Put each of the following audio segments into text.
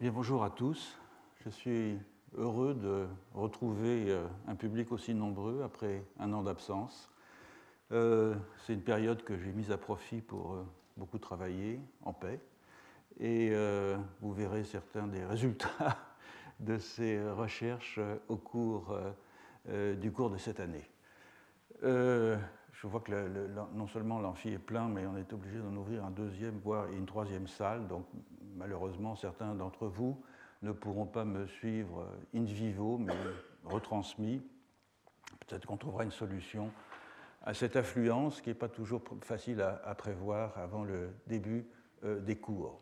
Bien, bonjour à tous. Je suis heureux de retrouver euh, un public aussi nombreux après un an d'absence. Euh, c'est une période que j'ai mise à profit pour euh, beaucoup travailler en paix. Et vous verrez certains des résultats de ces recherches au cours du cours de cette année. Je vois que non seulement l'amphi est plein, mais on est obligé d'en ouvrir un deuxième, voire une troisième salle. Donc malheureusement, certains d'entre vous ne pourront pas me suivre in vivo, mais retransmis. Peut-être qu'on trouvera une solution à cette affluence qui n'est pas toujours facile à, prévoir avant le début euh, des cours.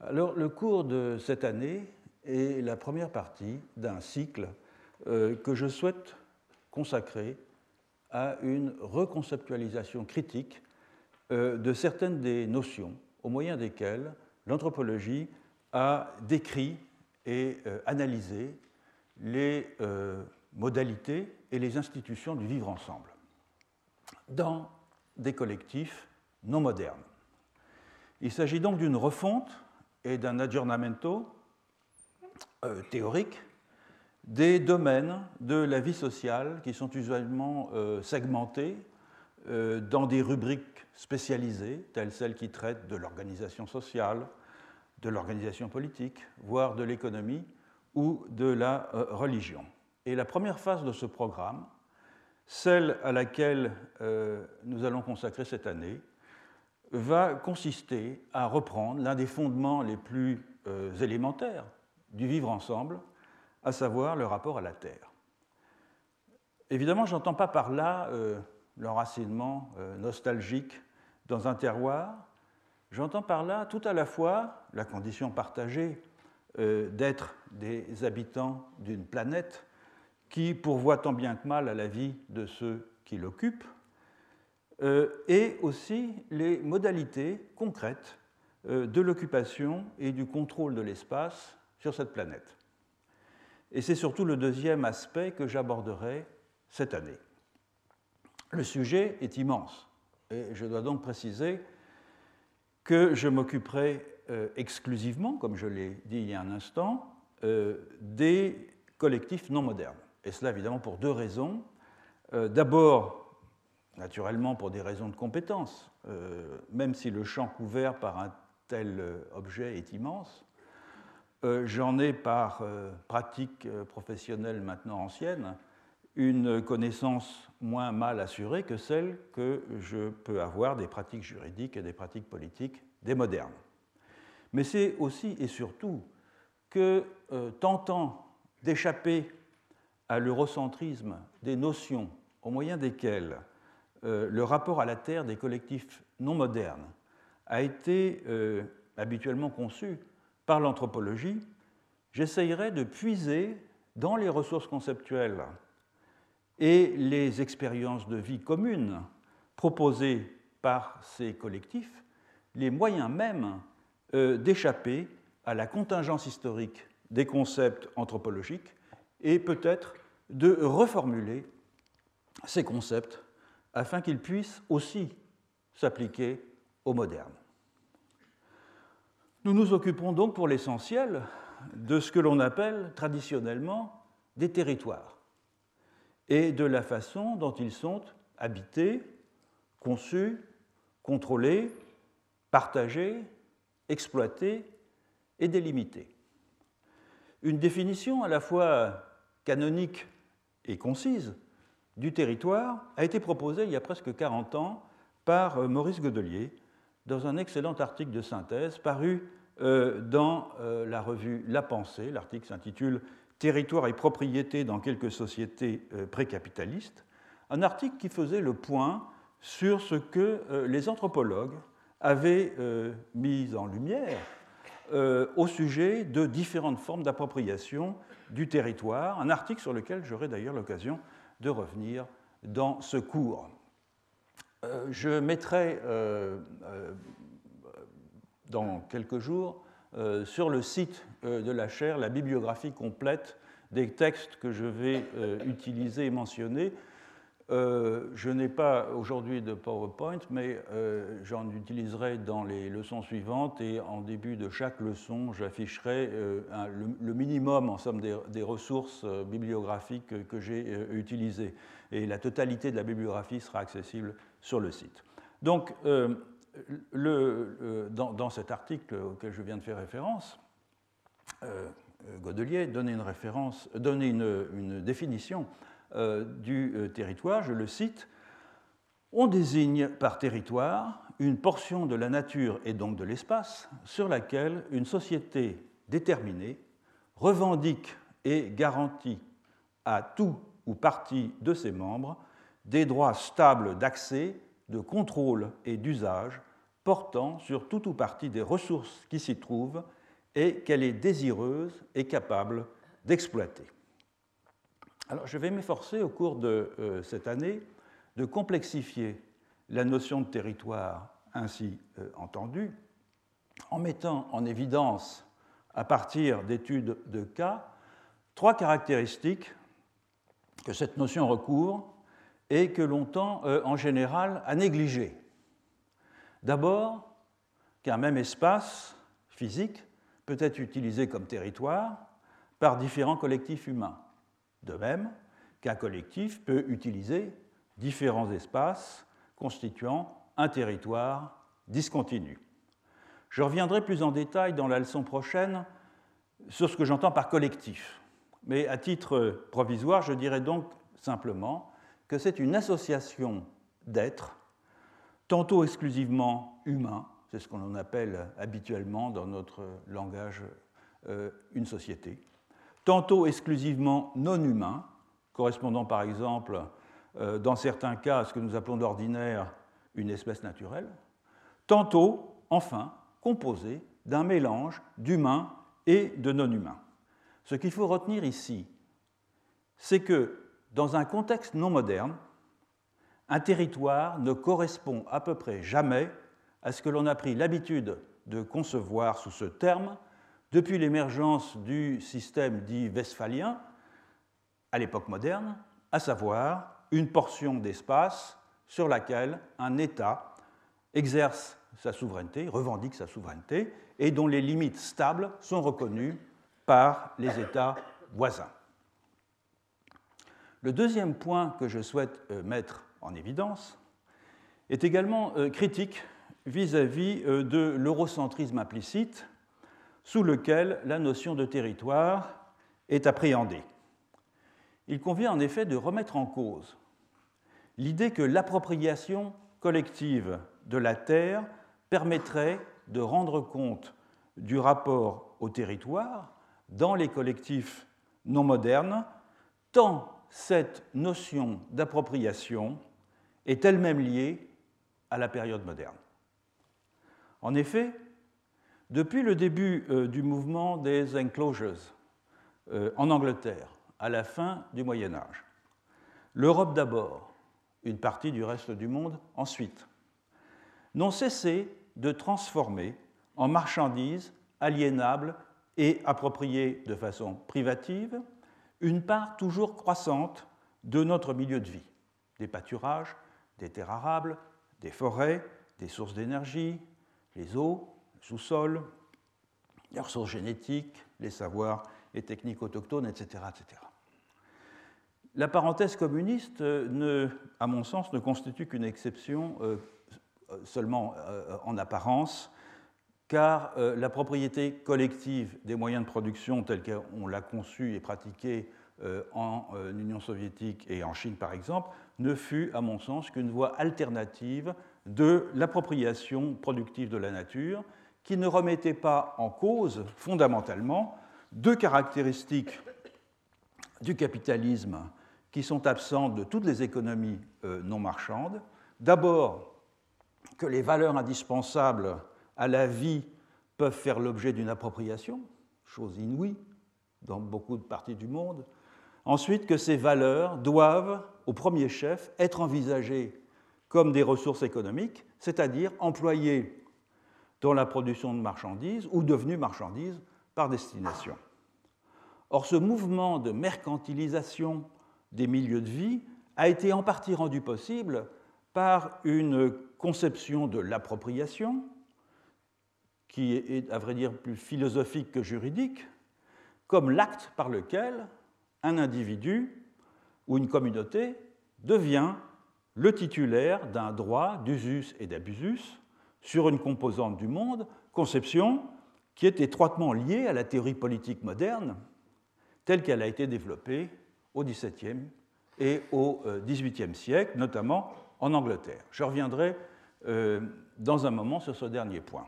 Alors, le cours de cette année est la première partie d'un cycle euh, que je souhaite consacrer à une reconceptualisation critique euh, de certaines des notions au moyen desquelles l'anthropologie a décrit et euh, analysé les euh, modalités et les institutions du vivre ensemble dans des collectifs non modernes. Il s'agit donc d'une refonte et d'un aggiornamento théorique des domaines de la vie sociale qui sont usuellement segmentés dans des rubriques spécialisées, telles celles qui traitent de l'organisation sociale, de l'organisation politique, voire de l'économie ou de la euh, religion. Et la première phase de ce programme, celle à laquelle euh, nous allons consacrer cette année, va consister à reprendre l'un des fondements les plus euh, élémentaires du vivre ensemble, à savoir le rapport à la Terre. Évidemment, je n'entends pas par là l'enracinement nostalgique dans un terroir, J'entends par là tout à la fois la condition partagée euh, d'être des habitants d'une planète qui pourvoit tant bien que mal à la vie de ceux qui l'occupent, euh, et aussi les modalités concrètes euh, de l'occupation et du contrôle de l'espace sur cette planète. Et c'est surtout le deuxième aspect que j'aborderai cette année. Le sujet est immense, et je dois donc préciser que je m'occuperai euh, exclusivement, comme je l'ai dit il y a un instant, euh, des collectifs non modernes. Et cela évidemment pour deux raisons. Euh, d'abord, naturellement pour des raisons de compétence, même si le champ couvert par un tel objet est immense. J'en ai par pratique professionnelle maintenant ancienne une connaissance moins mal assurée que celle que je peux avoir des pratiques juridiques et des pratiques politiques des modernes. Mais c'est aussi et surtout que, euh, tentant d'échapper à l'eurocentrisme des notions au moyen desquelles euh, le rapport à la Terre des collectifs non modernes a été euh, habituellement conçu par l'anthropologie, j'essayerai de puiser dans les ressources conceptuelles et les expériences de vie communes proposées par ces collectifs, les moyens même euh, d'échapper à la contingence historique des concepts anthropologiques et peut-être de reformuler ces concepts afin qu'ils puissent aussi s'appliquer au moderne. Nous nous occupons donc pour l'essentiel de ce que l'on appelle traditionnellement des territoires et de la façon dont ils sont habités, conçus, contrôlés, partagés, exploités et délimités. Une définition à la fois canonique et concise du territoire a été proposée il y a presque 40 ans par Maurice Godelier dans un excellent article de synthèse paru euh, dans euh, la revue La Pensée. L'article s'intitule Territoire et propriété dans quelques sociétés euh, précapitalistes, un article qui faisait le point sur ce que les anthropologues avaient mis en lumière au sujet de différentes formes d'appropriation du territoire, un article sur lequel j'aurai d'ailleurs l'occasion de revenir dans ce cours. Je mettrai dans quelques jours euh, sur le site euh, de la chaire la bibliographie complète des textes que je vais euh, utiliser et mentionner. Euh, je n'ai pas aujourd'hui de PowerPoint, mais euh, j'en utiliserai dans les leçons suivantes et en début de chaque leçon, j'afficherai euh, le, minimum en somme des, ressources bibliographiques que, j'ai utilisées. Et la totalité de la bibliographie sera accessible sur le site. Donc, le, dans, cet article auquel je viens de faire référence, Godelier donnait une, référence, donnait une, une définition euh, du euh, territoire, je le cite, on désigne par territoire une portion de la nature et donc de l'espace sur laquelle une société déterminée revendique et garantit à tout ou partie de ses membres des droits stables d'accès, de contrôle et d'usage portant sur tout ou partie des ressources qui s'y trouvent et qu'elle est désireuse et capable d'exploiter. Alors, je vais m'efforcer au cours de euh, cette année de complexifier la notion de territoire ainsi euh, entendue en mettant en évidence, à partir d'études de cas, trois caractéristiques que cette notion recouvre et que l'on tend euh, en général à négliger. D'abord, qu'un même espace physique peut être utilisé comme territoire par différents collectifs humains. De même qu'un collectif peut utiliser différents espaces constituant un territoire discontinu. Je reviendrai plus en détail dans la leçon prochaine sur ce que j'entends par collectif. Mais à titre provisoire, je dirais donc simplement que c'est une association d'êtres, tantôt exclusivement humains, c'est ce qu'on appelle habituellement dans notre langage euh, une société, tantôt exclusivement non humains, correspondant par exemple euh, dans certains cas à ce que nous appelons d'ordinaire une espèce naturelle, tantôt, enfin, composé d'un mélange d'humains et de non-humains. Ce qu'il faut retenir ici, c'est que dans un contexte non moderne, un territoire ne correspond à peu près jamais à ce que l'on a pris l'habitude de concevoir sous ce terme depuis l'émergence du système dit westphalien à l'époque moderne, à savoir une portion d'espace sur laquelle un État exerce sa souveraineté, revendique sa souveraineté, et dont les limites stables sont reconnues par les États voisins. Le deuxième point que je souhaite euh, mettre en évidence est également euh, critique vis-à-vis euh, de l'eurocentrisme implicite sous lequel la notion de territoire est appréhendée. Il convient en effet de remettre en cause l'idée que l'appropriation collective de la terre permettrait de rendre compte du rapport au territoire dans les collectifs non modernes, tant cette notion d'appropriation est elle-même liée à la période moderne. En effet, depuis le début euh, du mouvement des enclosures euh, en Angleterre, à la fin du Moyen Âge, l'Europe d'abord, une partie du reste du monde ensuite, n'ont cessé de transformer en marchandises aliénables et appropriées de façon privative une part toujours croissante de notre milieu de vie, des pâturages, des terres arables, des forêts, des sources d'énergie, les eaux, sous-sol, les ressources génétiques, les savoirs et techniques autochtones, etc. etc. La parenthèse communiste, euh, ne, à mon sens, ne constitue qu'une exception euh, seulement euh, en apparence, car la propriété collective des moyens de production telle qu'on l'a conçue et pratiquée en Union soviétique et en Chine, par exemple, ne fut, à mon sens, qu'une voie alternative de l'appropriation productive de la nature qui ne remettait pas en cause fondamentalement deux caractéristiques du capitalisme qui sont absentes de toutes les économies euh, non marchandes. D'abord, que les valeurs indispensables à la vie peuvent faire l'objet d'une appropriation, chose inouïe dans beaucoup de parties du monde. Ensuite, que ces valeurs doivent, au premier chef, être envisagées comme des ressources économiques, c'est-à-dire employées dans la production de marchandises ou devenues marchandises par destination. Or, ce mouvement de mercantilisation des milieux de vie a été en partie rendu possible par une conception de l'appropriation, qui est, à vrai dire, plus philosophique que juridique, comme l'acte par lequel un individu ou une communauté devient le titulaire d'un droit d'usus et d'abusus sur une composante du monde, conception qui est étroitement liée à la théorie politique moderne telle qu'elle a été développée au XVIIe et au XVIIIe siècle, notamment en Angleterre. Je reviendrai euh, dans un moment sur ce dernier point.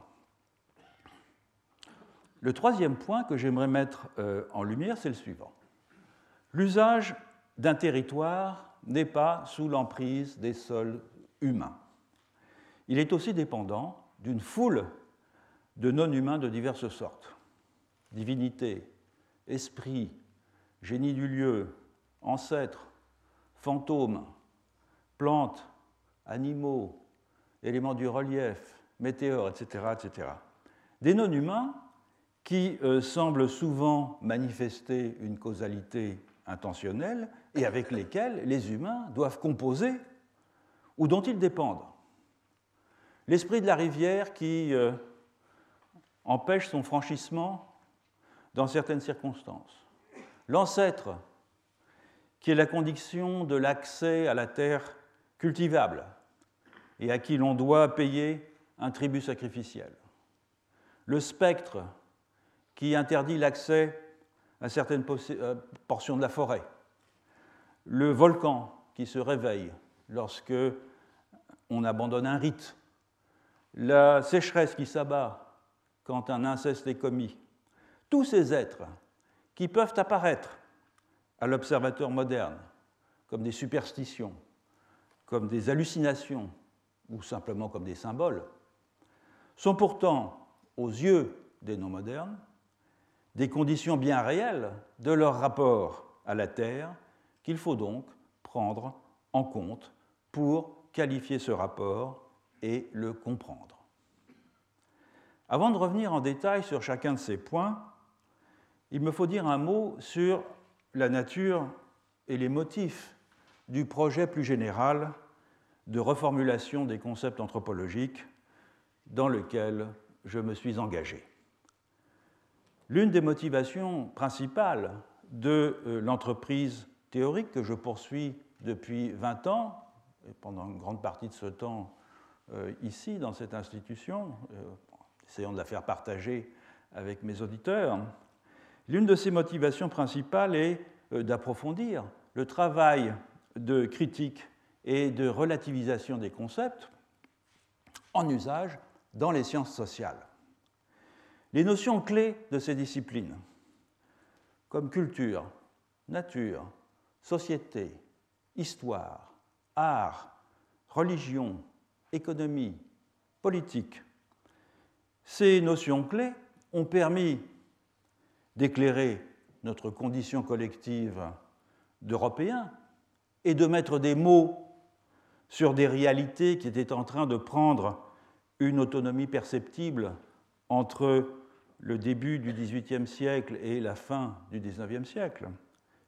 Le troisième point que j'aimerais mettre euh, en lumière, c'est le suivant. L'usage d'un territoire n'est pas sous l'emprise des sols humains. Il est aussi dépendant d'une foule de non-humains de diverses sortes. Divinités, esprits, génie du lieu, ancêtres, fantômes, plantes, animaux, éléments du relief, météores, etc. etc. Des non-humains qui euh, semblent souvent manifester une causalité intentionnelle et avec lesquels les humains doivent composer ou dont ils dépendent. L'esprit de la rivière qui euh, empêche son franchissement dans certaines circonstances. L'ancêtre qui est la condition de l'accès à la terre cultivable et à qui l'on doit payer un tribut sacrificiel. Le spectre qui interdit l'accès à certaines euh, portions de la forêt. Le volcan qui se réveille lorsque on abandonne un rite. La sécheresse qui s'abat quand un inceste est commis. Tous ces êtres qui peuvent apparaître à l'observateur moderne comme des superstitions, comme des hallucinations ou simplement comme des symboles, sont pourtant, aux yeux des non-modernes, des conditions bien réelles de leur rapport à la Terre qu'il faut donc prendre en compte pour qualifier ce rapport et le comprendre. Avant de revenir en détail sur chacun de ces points, il me faut dire un mot sur la nature et les motifs du projet plus général de reformulation des concepts anthropologiques dans lequel je me suis engagé. L'une des motivations principales de euh, l'entreprise théorique que je poursuis depuis 20 ans, et pendant une grande partie de ce temps euh, ici, dans cette institution, euh, essayons de la faire partager avec mes auditeurs, L'une de ces motivations principales est d'approfondir le travail de critique et de relativisation des concepts en usage dans les sciences sociales. Les notions clés de ces disciplines, comme culture, nature, société, histoire, art, religion, économie, politique, ces notions clés ont permis d'éclairer notre condition collective d'Européens et de mettre des mots sur des réalités qui étaient en train de prendre une autonomie perceptible entre le début du XVIIIe siècle et la fin du XIXe siècle,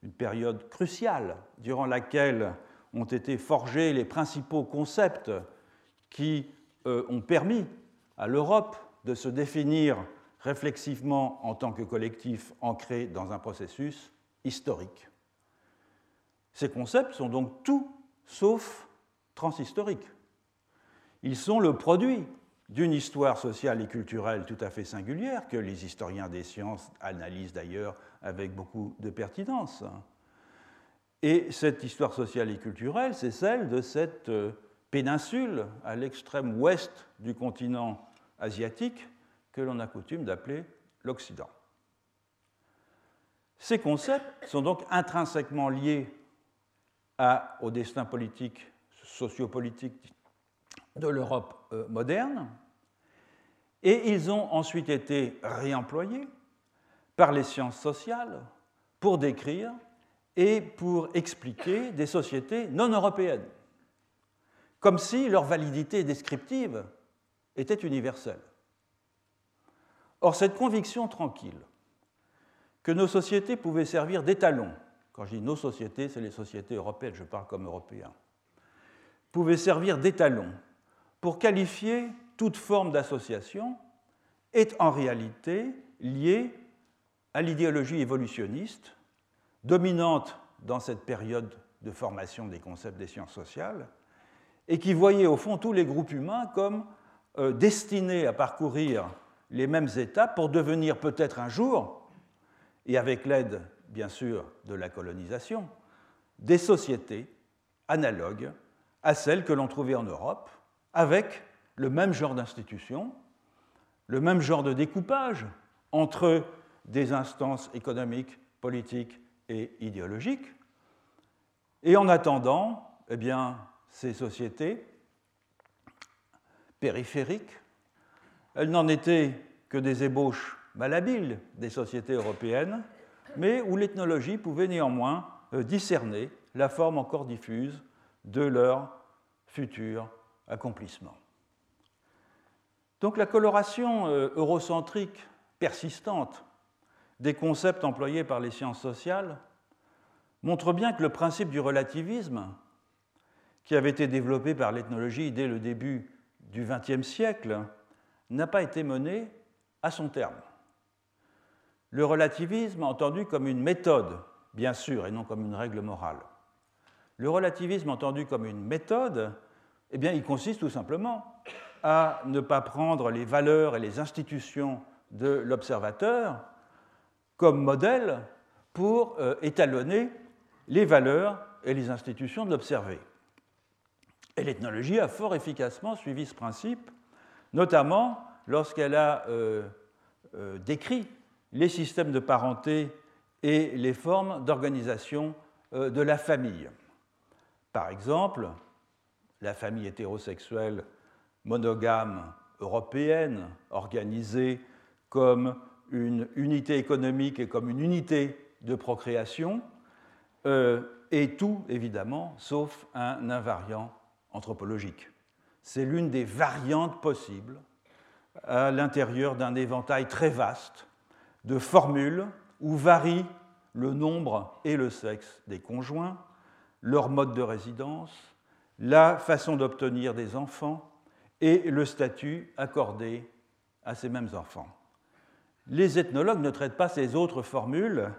une période cruciale durant laquelle ont été forgés les principaux concepts qui euh, ont permis à l'Europe de se définir réflexivement en tant que collectif ancré dans un processus historique. Ces concepts sont donc tout sauf transhistoriques. Ils sont le produit d'une histoire sociale et culturelle tout à fait singulière, que les historiens des sciences analysent d'ailleurs avec beaucoup de pertinence. Et cette histoire sociale et culturelle, c'est celle de cette euh, péninsule à l'extrême ouest du continent asiatique, que l'on a coutume d'appeler l'Occident. Ces concepts sont donc intrinsèquement liés au destin politique, sociopolitique de l'Europe euh, moderne, et ils ont ensuite été réemployés par les sciences sociales pour décrire et pour expliquer des sociétés non européennes, comme si leur validité descriptive était universelle. Or, cette conviction tranquille que nos sociétés pouvaient servir d'étalon quand je dis nos sociétés, c'est les sociétés européennes, je parle comme européen, pouvaient servir d'étalon pour qualifier toute forme d'association est en réalité liée à l'idéologie évolutionniste dominante dans cette période de formation des concepts des sciences sociales et qui voyait au fond tous les groupes humains comme euh, destinés à parcourir les mêmes étapes pour devenir peut-être un jour, et avec l'aide bien sûr de la colonisation, des sociétés analogues à celles que l'on trouvait en Europe, avec le même genre d'institutions, le même genre de découpage entre des instances économiques, politiques et idéologiques. Et en attendant, eh ces sociétés périphériques, elles n'en étaient que des ébauches malhabiles des sociétés européennes, mais où l'ethnologie pouvait néanmoins euh, discerner la forme encore diffuse de leur futur accomplissement. Donc la coloration euh, eurocentrique persistante des concepts employés par les sciences sociales montre bien que le principe du relativisme, qui avait été développé par l'ethnologie dès le début du XXe siècle, n'a pas été mené à son terme. Le relativisme entendu comme une méthode, bien sûr, et non comme une règle morale. Le relativisme entendu comme une méthode, eh bien, il consiste tout simplement à ne pas prendre les valeurs et les institutions de l'observateur comme modèle pour euh, étalonner les valeurs et les institutions de l'observé. Et l'ethnologie a fort efficacement suivi ce principe, notamment lorsqu'elle a euh, euh, décrit les systèmes de parenté et les formes d'organisation de la famille. Par exemple, la famille hétérosexuelle monogame européenne, organisée comme une unité économique et comme une unité de procréation, euh, et tout, évidemment, sauf un invariant anthropologique. C'est l'une des variantes possibles à l'intérieur d'un éventail très vaste de formules où varient le nombre et le sexe des conjoints, leur mode de résidence, la façon d'obtenir des enfants et le statut accordé à ces mêmes enfants. Les ethnologues ne traitent pas ces autres formules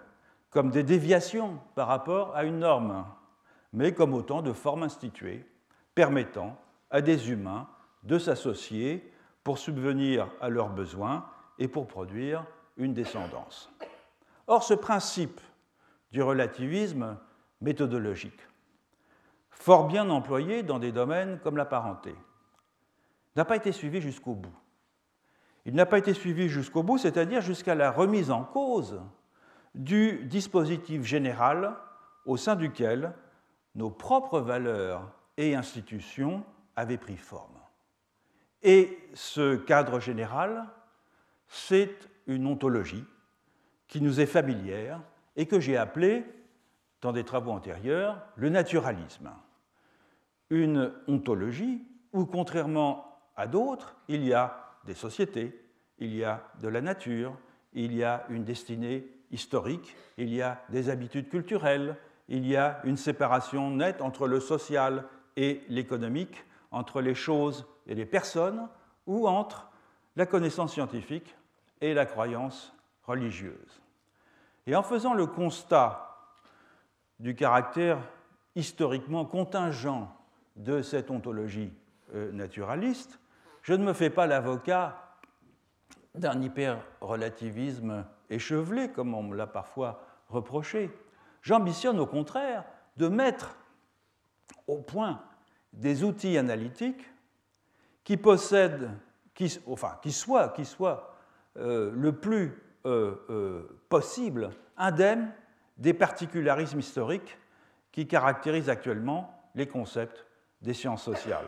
comme des déviations par rapport à une norme, mais comme autant de formes instituées permettant à des humains de s'associer pour subvenir à leurs besoins et pour produire une descendance. Or, ce principe du relativisme méthodologique fort bien employé dans des domaines comme la parenté, n'a pas été suivi jusqu'au bout. Il n'a pas été suivi jusqu'au bout, c'est-à-dire jusqu'à la remise en cause du dispositif général au sein duquel nos propres valeurs et institutions avaient pris forme. Et ce cadre général, c'est une ontologie qui nous est familière et que j'ai appelée, dans des travaux antérieurs, le naturalisme une ontologie où, contrairement à d'autres, il y a des sociétés, il y a de la nature, il y a une destinée historique, il y a des habitudes culturelles, il y a une séparation nette entre le social et l'économique, entre les choses et les personnes, ou entre la connaissance scientifique et la croyance religieuse. Et en faisant le constat du caractère historiquement contingent de cette ontologie euh, naturaliste, je ne me fais pas l'avocat d'un hyper-relativisme échevelé, comme on me l'a parfois reproché. J'ambitionne au contraire de mettre au point des outils analytiques qui possèdent, enfin, qui soient, euh, le plus euh, possible indemnes des particularismes historiques qui caractérisent actuellement les concepts des sciences sociales.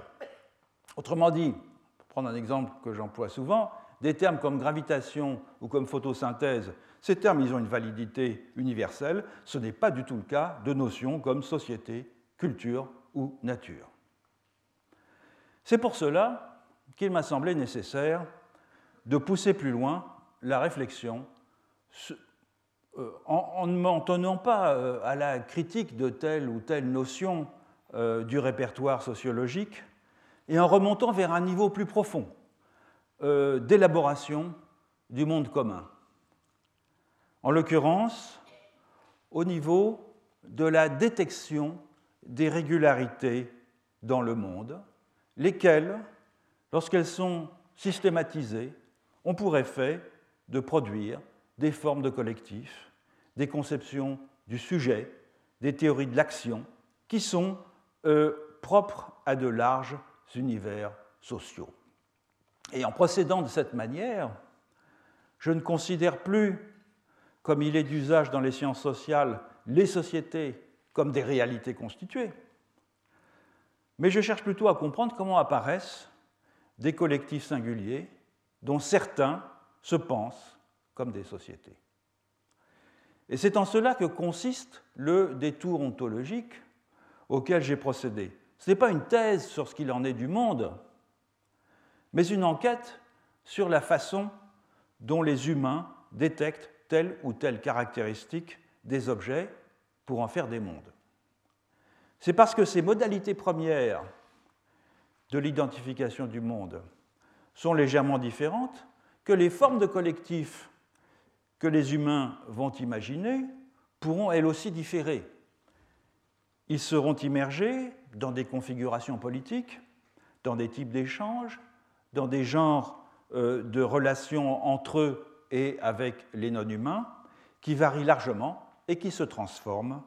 Autrement dit, prendre un exemple que j'emploie souvent, des termes comme gravitation ou comme photosynthèse, ces termes, ils ont une validité universelle. Ce n'est pas du tout le cas de notions comme société, culture ou nature. C'est pour cela qu'il m'a semblé nécessaire de pousser plus loin la réflexion en, ne m'en tenant pas à la critique de telle ou telle notion du répertoire sociologique, et en remontant vers un niveau plus profond d'élaboration du monde commun. En l'occurrence, au niveau de la détection des régularités dans le monde, lesquelles, lorsqu'elles sont systématisées, ont pour effet de produire des formes de collectifs, des conceptions du sujet, des théories de l'action, qui sont euh, propres à de larges univers sociaux. Et en procédant de cette manière, je ne considère plus, comme il est d'usage dans les sciences sociales, les sociétés comme des réalités constituées, mais je cherche plutôt à comprendre comment apparaissent des collectifs singuliers dont certains se pensent comme des sociétés. Et c'est en cela que consiste le détour ontologique auquel j'ai procédé. Ce n'est pas une thèse sur ce qu'il en est du monde, mais une enquête sur la façon dont les humains détectent telle ou telle caractéristique des objets pour en faire des mondes. C'est parce que ces modalités premières de l'identification du monde sont légèrement différentes que les formes de collectifs que les humains vont imaginer pourront elles aussi différer. Ils seront immergés dans des configurations politiques, dans des types d'échanges, dans des genres euh, de relations entre eux et avec les non-humains, qui varient largement et qui se transforment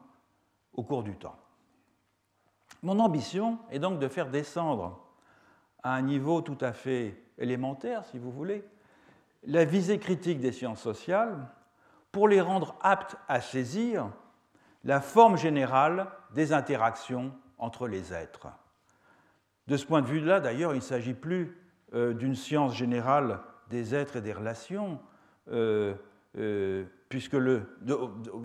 au cours du temps. Mon ambition est donc de faire descendre à un niveau tout à fait élémentaire, si vous voulez, la visée critique des sciences sociales pour les rendre aptes à saisir la forme générale des interactions entre les êtres. De ce point de vue-là, d'ailleurs, il ne s'agit plus euh, d'une science générale des êtres et des relations, euh, euh, puisque le,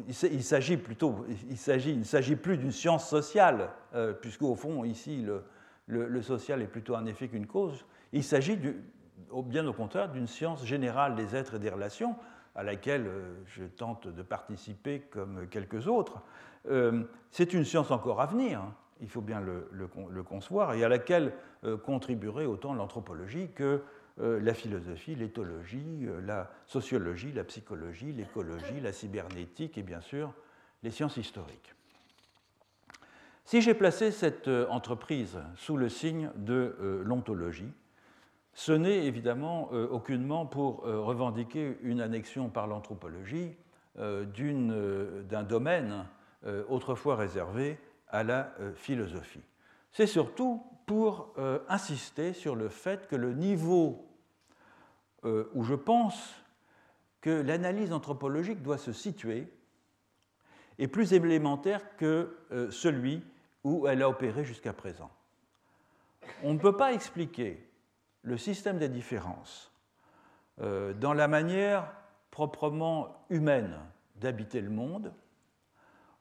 il s'agit plutôt, il s'agit, ne s'agit plus d'une science sociale, euh, puisque au fond ici le, social est plutôt un effet qu'une cause. Il s'agit bien au contraire d'une science générale des êtres et des relations, à laquelle je tente de participer comme quelques autres. C'est une science encore à venir, hein, il faut bien le, concevoir, et à laquelle contribuerait autant l'anthropologie que euh, la philosophie, l'éthologie, euh, la sociologie, la psychologie, l'écologie, la cybernétique et bien sûr les sciences historiques. Si j'ai placé cette euh, entreprise sous le signe de l'ontologie, ce n'est évidemment aucunement pour revendiquer une annexion par l'anthropologie d'un domaine autrefois réservé à la philosophie. C'est surtout pour euh, insister sur le fait que le niveau euh, où je pense que l'analyse anthropologique doit se situer est plus élémentaire que euh, celui où elle a opéré jusqu'à présent. On ne peut pas expliquer le système des différences dans la manière proprement humaine d'habiter le monde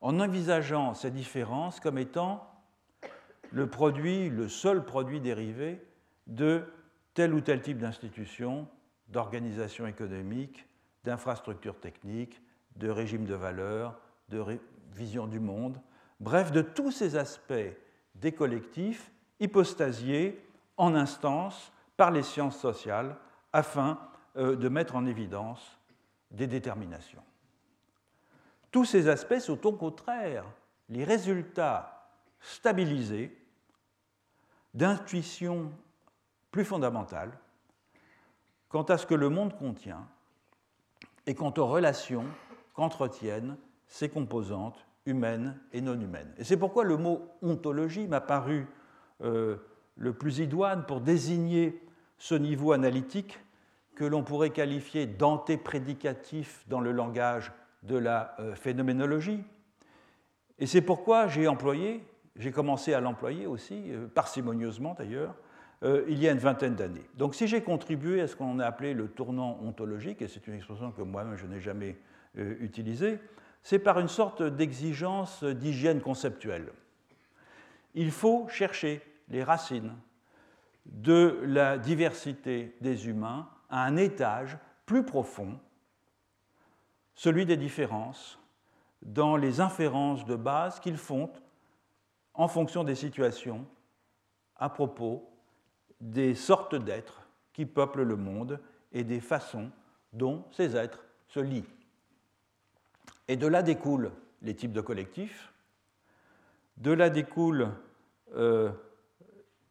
en envisageant ces différences comme étant le produit, le seul produit dérivé de tel ou tel type d'institution, d'organisation économique, d'infrastructure technique, de régime de valeurs, de vision du monde, bref, de tous ces aspects des collectifs hypostasiés en instance par les sciences sociales afin euh, de mettre en évidence des déterminations. Tous ces aspects sont au contraire les résultats stabilisés d'intuition plus fondamentale quant à ce que le monde contient et quant aux relations qu'entretiennent ses composantes humaines et non humaines. Et c'est pourquoi le mot ontologie m'a paru euh, le plus idoine pour désigner ce niveau analytique que l'on pourrait qualifier d'antéprédicatif dans le langage de la euh, phénoménologie. Et c'est pourquoi j'ai employé j'ai commencé à l'employer aussi, euh, parcimonieusement d'ailleurs, euh, il y a une vingtaine d'années. Donc si j'ai contribué à ce qu'on a appelé le tournant ontologique, et c'est une expression que moi-même je n'ai jamais utilisée, c'est par une sorte d'exigence d'hygiène conceptuelle. Il faut chercher les racines de la diversité des humains à un étage plus profond celui des différences dans les inférences de base qu'ils font en fonction des situations à propos des sortes d'êtres qui peuplent le monde et des façons dont ces êtres se lient. Et de là découlent les types de collectifs, de là découlent euh,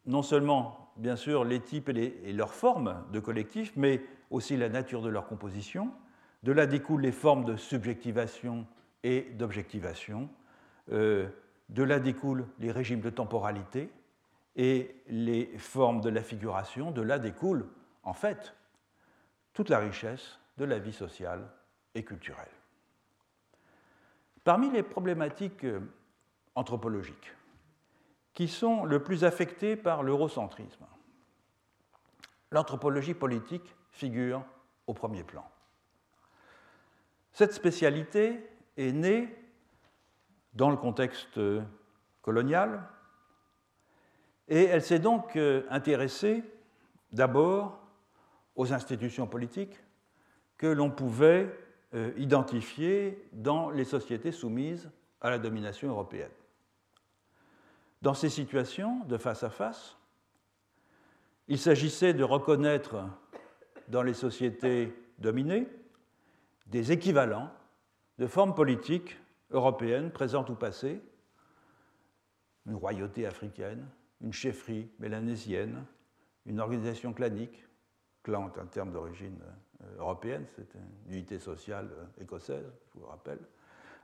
non seulement, bien sûr, les types et, leurs formes de collectifs, mais aussi la nature de leur composition. De là découlent les formes de subjectivation et d'objectivation. Euh, de là découlent les régimes de temporalité et les formes de la figuration. De là découle, en fait, toute la richesse de la vie sociale et culturelle. Parmi les problématiques euh, anthropologiques qui sont le plus affectées par l'eurocentrisme, l'anthropologie politique figure au premier plan. Cette spécialité est née dans le contexte colonial et elle s'est donc euh, intéressée d'abord aux institutions politiques que l'on pouvait euh, identifier dans les sociétés soumises à la domination européenne. Dans ces situations de face à face, il s'agissait de reconnaître dans les sociétés dominées des équivalents de formes politiques européennes présentes ou passées, une royauté africaine, une chefferie mélanésienne, une organisation clanique, clan est un terme d'origine euh, européenne, c'est une unité sociale euh, écossaise, je vous rappelle,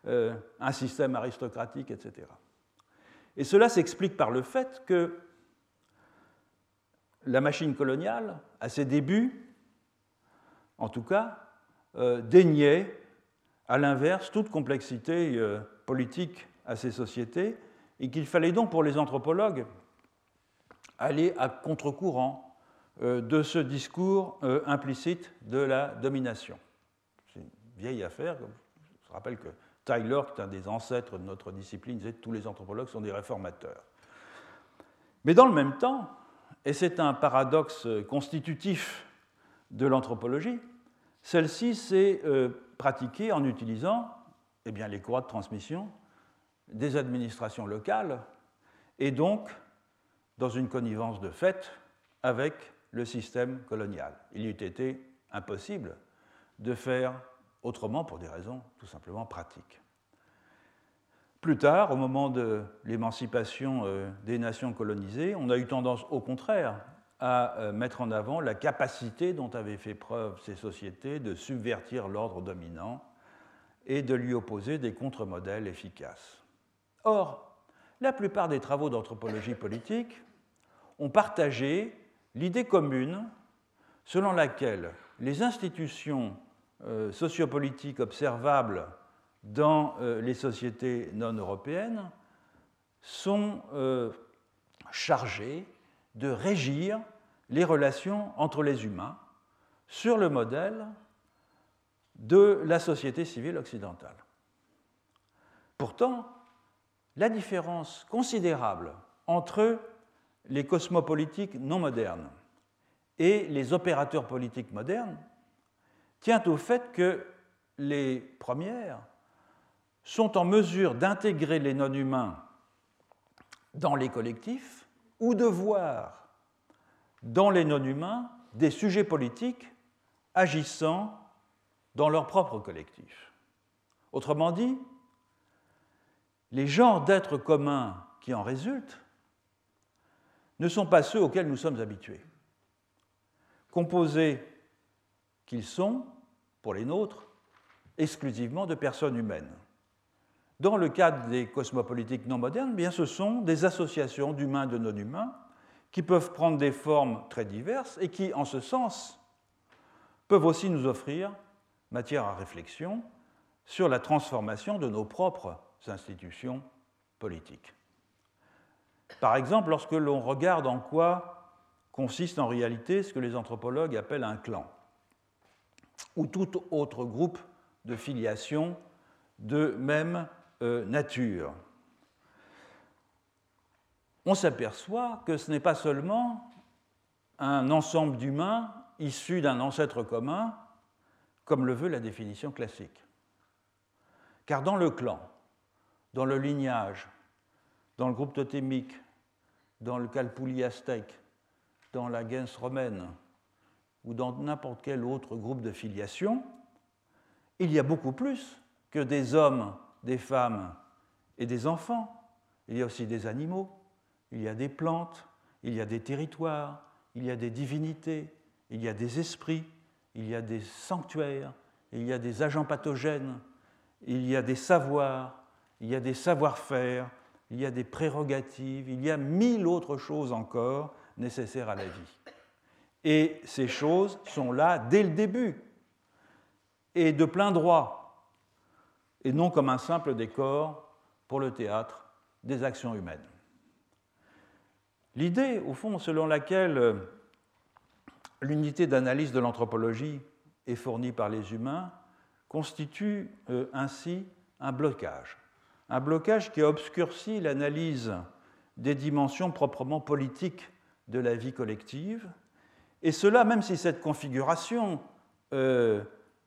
euh, un système aristocratique, etc. Et cela s'explique par le fait que la machine coloniale, à ses débuts, en tout cas, déniait à l'inverse toute complexité politique à ces sociétés et qu'il fallait donc pour les anthropologues aller à contre-courant euh, de ce discours euh, implicite de la domination. C'est une vieille affaire. Je rappelle que Tyler, qui est un des ancêtres de notre discipline, disait que tous les anthropologues sont des réformateurs. Mais dans le même temps, et c'est un paradoxe constitutif de l'anthropologie, celle-ci s'est euh, pratiquée en utilisant eh les courroies de transmission des administrations locales et donc dans une connivence de fait avec le système colonial. Il eût été impossible de faire autrement pour des raisons tout simplement pratiques. Plus tard, au moment de l'émancipation euh, des nations colonisées, on a eu tendance au contraire à euh, mettre en avant la capacité dont avaient fait preuve ces sociétés de subvertir l'ordre dominant et de lui opposer des contre-modèles efficaces. Or, la plupart des travaux d'anthropologie politique ont partagé l'idée commune selon laquelle les institutions euh, sociopolitiques observables dans euh, les sociétés non européennes sont chargées de régir les relations entre les humains sur le modèle de la société civile occidentale. Pourtant, la différence considérable entre les cosmopolitiques non modernes et les opérateurs politiques modernes tient au fait que les premières sont en mesure d'intégrer les non-humains dans les collectifs ou de voir dans les non-humains des sujets politiques agissant dans leur propre collectif. Autrement dit, les genres d'êtres communs qui en résultent ne sont pas ceux auxquels nous sommes habitués. Composés qu'ils sont, pour les nôtres, exclusivement de personnes humaines. Dans le cadre des cosmopolitiques non modernes, bien, ce sont des associations d'humains et de non-humains qui peuvent prendre des formes très diverses et qui, en ce sens, peuvent aussi nous offrir matière à réflexion sur la transformation de nos propres institutions politiques. Par exemple, lorsque l'on regarde en quoi consiste en réalité ce que les anthropologues appellent un clan, ou tout autre groupe de filiation de même euh, nature, on s'aperçoit que ce n'est pas seulement un ensemble d'humains issus d'un ancêtre commun, comme le veut la définition classique. Car dans le clan, dans le lignage, dans le groupe totémique, dans le calpouli aztèque, dans la gens romaine ou dans n'importe quel autre groupe de filiation, il y a beaucoup plus que des hommes, des femmes et des enfants. Il y a aussi des animaux, il y a des plantes, il y a des territoires, il y a des divinités, il y a des esprits, il y a des sanctuaires, il y a des agents pathogènes, il y a des savoirs, il y a des savoir-faire, il y a des prérogatives, il y a mille autres choses encore nécessaires à la vie. Et ces choses sont là dès le début, et de plein droit, et non comme un simple décor pour le théâtre des actions humaines. L'idée, au fond, selon laquelle euh, l'unité d'analyse de l'anthropologie est fournie par les humains, constitue euh, ainsi un blocage. Un blocage qui obscurcit l'analyse des dimensions proprement politiques de la vie collective, et cela même si cette configuration euh,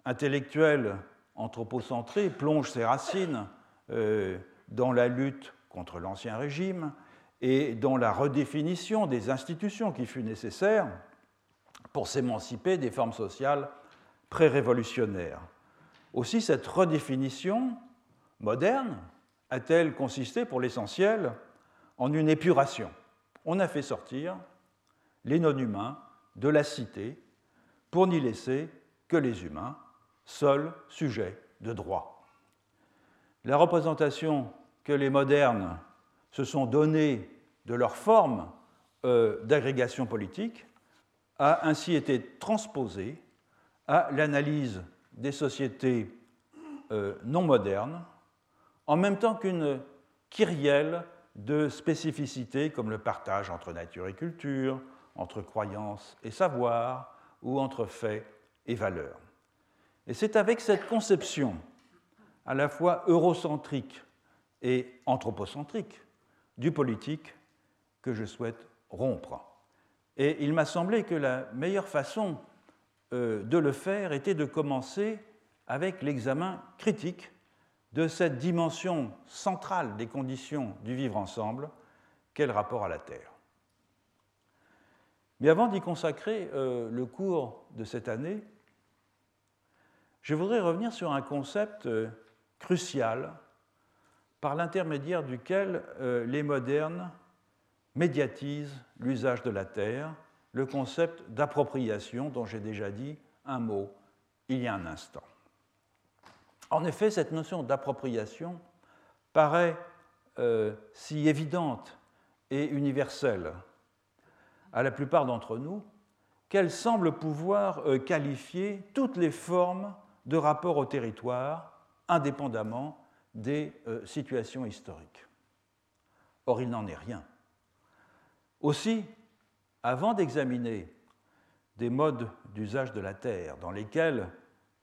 intellectuelle anthropocentrée plonge ses racines dans la lutte contre l'Ancien Régime et dans la redéfinition des institutions qui fut nécessaire pour s'émanciper des formes sociales pré-révolutionnaires. Aussi, cette redéfinition moderne a-t-elle consisté pour l'essentiel en une épuration. On a fait sortir les non-humains de la cité pour n'y laisser que les humains, seuls sujets de droit. La représentation que les modernes se sont donnés de leur forme euh, d'agrégation politique a ainsi été transposée à l'analyse des sociétés euh, non modernes, en même temps qu'une kyrielle de spécificités comme le partage entre nature et culture, entre croyances et savoir, ou entre faits et valeurs. Et c'est avec cette conception à la fois eurocentrique et anthropocentrique du politique que je souhaite rompre. Et il m'a semblé que la meilleure façon euh, de le faire était de commencer avec l'examen critique de cette dimension centrale des conditions du vivre ensemble qu'est le rapport à la Terre. Mais avant d'y consacrer euh, le cours de cette année, je voudrais revenir sur un concept euh, crucial par l'intermédiaire duquel euh, les modernes médiatisent l'usage de la terre, le concept d'appropriation dont j'ai déjà dit un mot il y a un instant. En effet, cette notion d'appropriation paraît euh, si évidente et universelle à la plupart d'entre nous qu'elle semble pouvoir qualifier toutes les formes de rapport au territoire indépendamment des euh, situations historiques. Or, il n'en est rien. Aussi, avant d'examiner des modes d'usage de la terre dans lesquels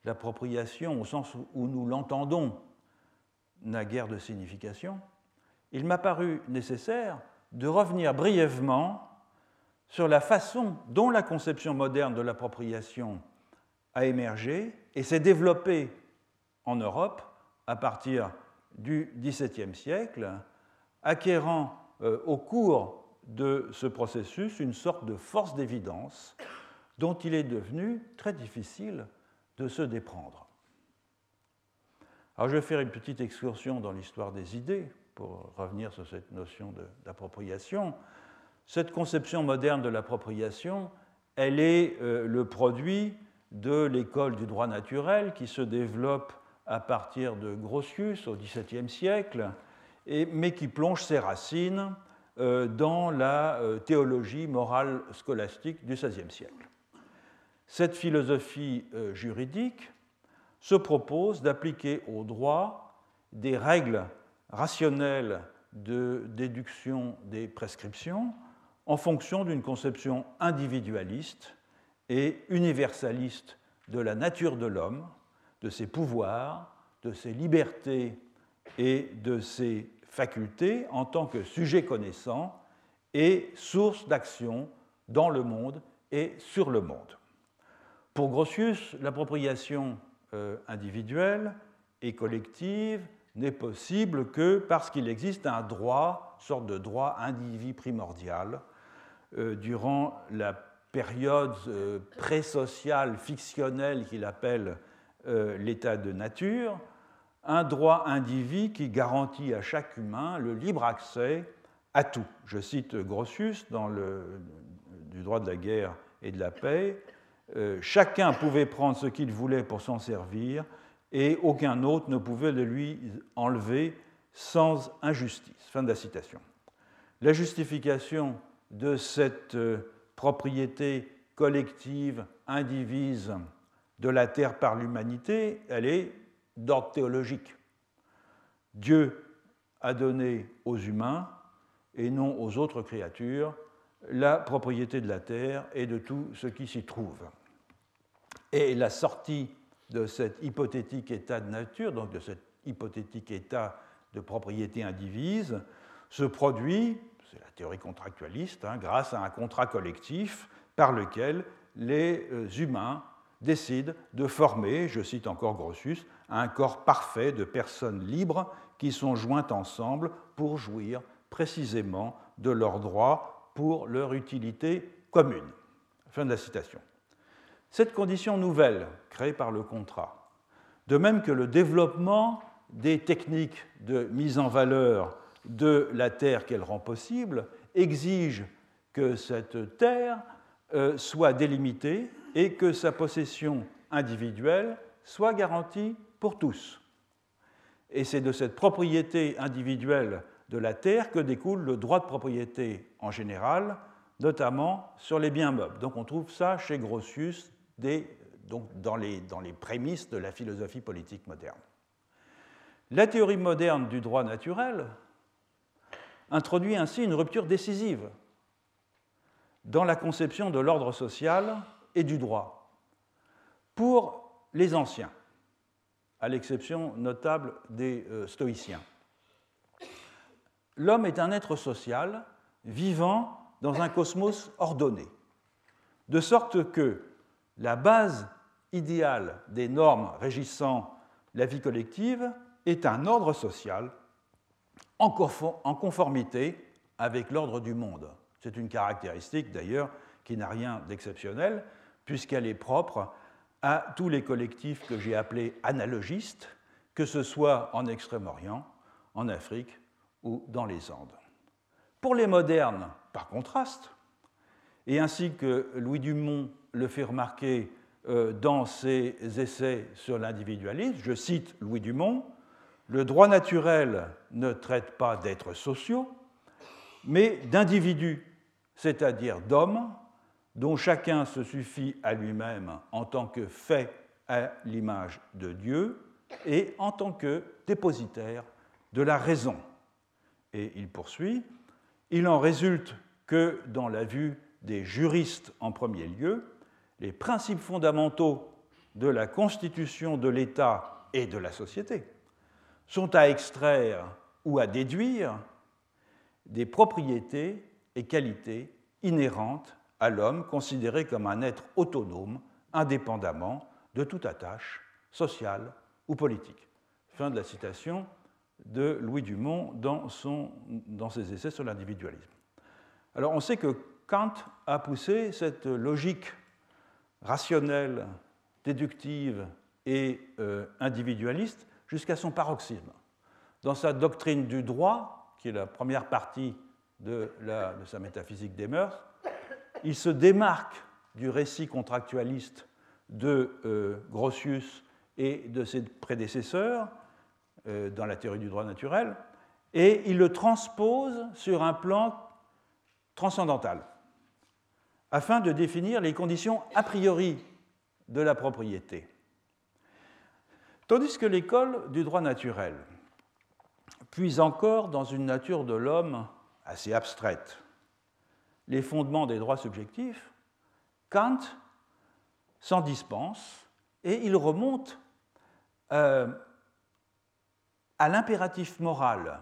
l'appropriation, au sens où nous l'entendons, n'a guère de signification, il m'a paru nécessaire de revenir brièvement sur la façon dont la conception moderne de l'appropriation a émergé et s'est développée en Europe à partir du XVIIe siècle, acquérant euh, au cours de ce processus une sorte de force d'évidence dont il est devenu très difficile de se déprendre. Alors je vais faire une petite excursion dans l'histoire des idées pour revenir sur cette notion d'appropriation. Cette conception moderne de l'appropriation, elle est euh, le produit de l'école du droit naturel qui se développe à partir de Grotius au XVIIe siècle, mais qui plonge ses racines euh, dans la euh, théologie morale scolastique du XVIe siècle. Cette philosophie euh, juridique se propose d'appliquer au droit des règles rationnelles de déduction des prescriptions en fonction d'une conception individualiste et universaliste de la nature de l'homme, de ses pouvoirs, de ses libertés et de ses facultés en tant que sujet connaissant et source d'action dans le monde et sur le monde. Pour Grotius, l'appropriation euh, individuelle et collective n'est possible que parce qu'il existe un droit, sorte de droit individu primordial, euh, durant la période euh, pré-sociale fictionnelle qu'il appelle euh, l'état de nature, un droit individu qui garantit à chaque humain le libre accès à tout. Je cite Grotius dans le du droit de la guerre et de la paix. chacun pouvait prendre ce qu'il voulait pour s'en servir, et aucun autre ne pouvait le lui enlever sans injustice. Fin de la citation. La justification de cette euh, propriété collective, indivise de la terre par l'humanité, elle est d'ordre théologique. Dieu a donné aux humains et non aux autres créatures la propriété de la terre et de tout ce qui s'y trouve. Et la sortie de cet hypothétique état de nature, donc de cet hypothétique état de propriété indivise, se produit, c'est la théorie contractualiste, hein, grâce à un contrat collectif par lequel les euh, humains décident de former, je cite encore Grotius, un corps parfait de personnes libres qui sont jointes ensemble pour jouir précisément de leurs droits pour leur utilité commune. Fin de la citation. Cette condition nouvelle, créée par le contrat, de même que le développement des techniques de mise en valeur de la terre qu'elle rend possible, exige que cette terre euh, soit délimitée et que sa possession individuelle soit garantie pour tous. Et c'est de cette propriété individuelle de la terre que découle le droit de propriété en général, notamment sur les biens meubles. Donc on trouve ça chez Grotius donc dans, les, dans les prémices de la philosophie politique moderne. La théorie moderne du droit naturel introduit ainsi une rupture décisive dans la conception de l'ordre social et du droit pour les anciens, à l'exception notable des euh, stoïciens. L'homme est un être social vivant dans un cosmos ordonné, de sorte que la base idéale des normes régissant la vie collective est un ordre social en conformité avec l'ordre du monde. C'est une caractéristique d'ailleurs qui n'a rien d'exceptionnel puisqu'elle est propre à tous les collectifs que j'ai appelés analogistes, que ce soit en Extrême-Orient, en Afrique ou dans les Andes. Pour les modernes, par contraste, et ainsi que Louis Dumont le fait remarquer euh, dans ses essais sur l'individualisme. Je cite Louis Dumont, Le droit naturel ne traite pas d'êtres sociaux, mais d'individus, c'est-à-dire d'hommes, dont chacun se suffit à lui-même en tant que fait à l'image de Dieu et en tant que dépositaire de la raison. Et il poursuit, il en résulte que dans la vue des juristes en premier lieu, les principes fondamentaux de la constitution de l'État et de la société sont à extraire ou à déduire des propriétés et qualités inhérentes à l'homme considéré comme un être autonome, indépendamment de toute attache sociale ou politique. Fin de la citation de Louis Dumont dans, ses essais sur l'individualisme. Alors on sait que Kant a poussé cette logique rationnelle, déductive et euh, individualiste jusqu'à son paroxysme. Dans sa doctrine du droit, qui est la première partie de, sa métaphysique des mœurs, il se démarque du récit contractualiste de euh, Grotius et de ses prédécesseurs euh, dans la théorie du droit naturel, et il le transpose sur un plan transcendantal afin de définir les conditions a priori de la propriété. Tandis que l'école du droit naturel puise encore dans une nature de l'homme assez abstraite les fondements des droits subjectifs, Kant s'en dispense et il remonte euh, à l'impératif moral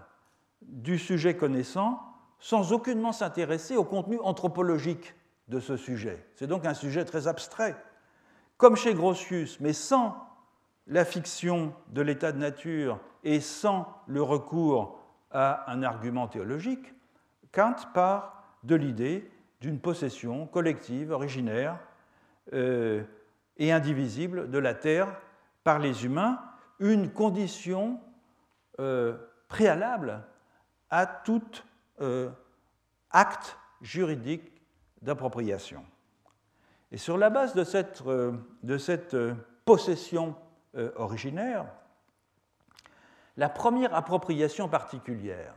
du sujet connaissant sans aucunement s'intéresser au contenu anthropologique de ce sujet. C'est donc un sujet très abstrait, comme chez Grotius, mais sans la fiction de l'état de nature et sans le recours à un argument théologique, Kant part de l'idée d'une possession collective, originaire euh, et indivisible de la Terre par les humains, une condition euh, préalable à tout euh, acte juridique d'appropriation. Et sur la base de cette, de cette possession originaire, la première appropriation particulière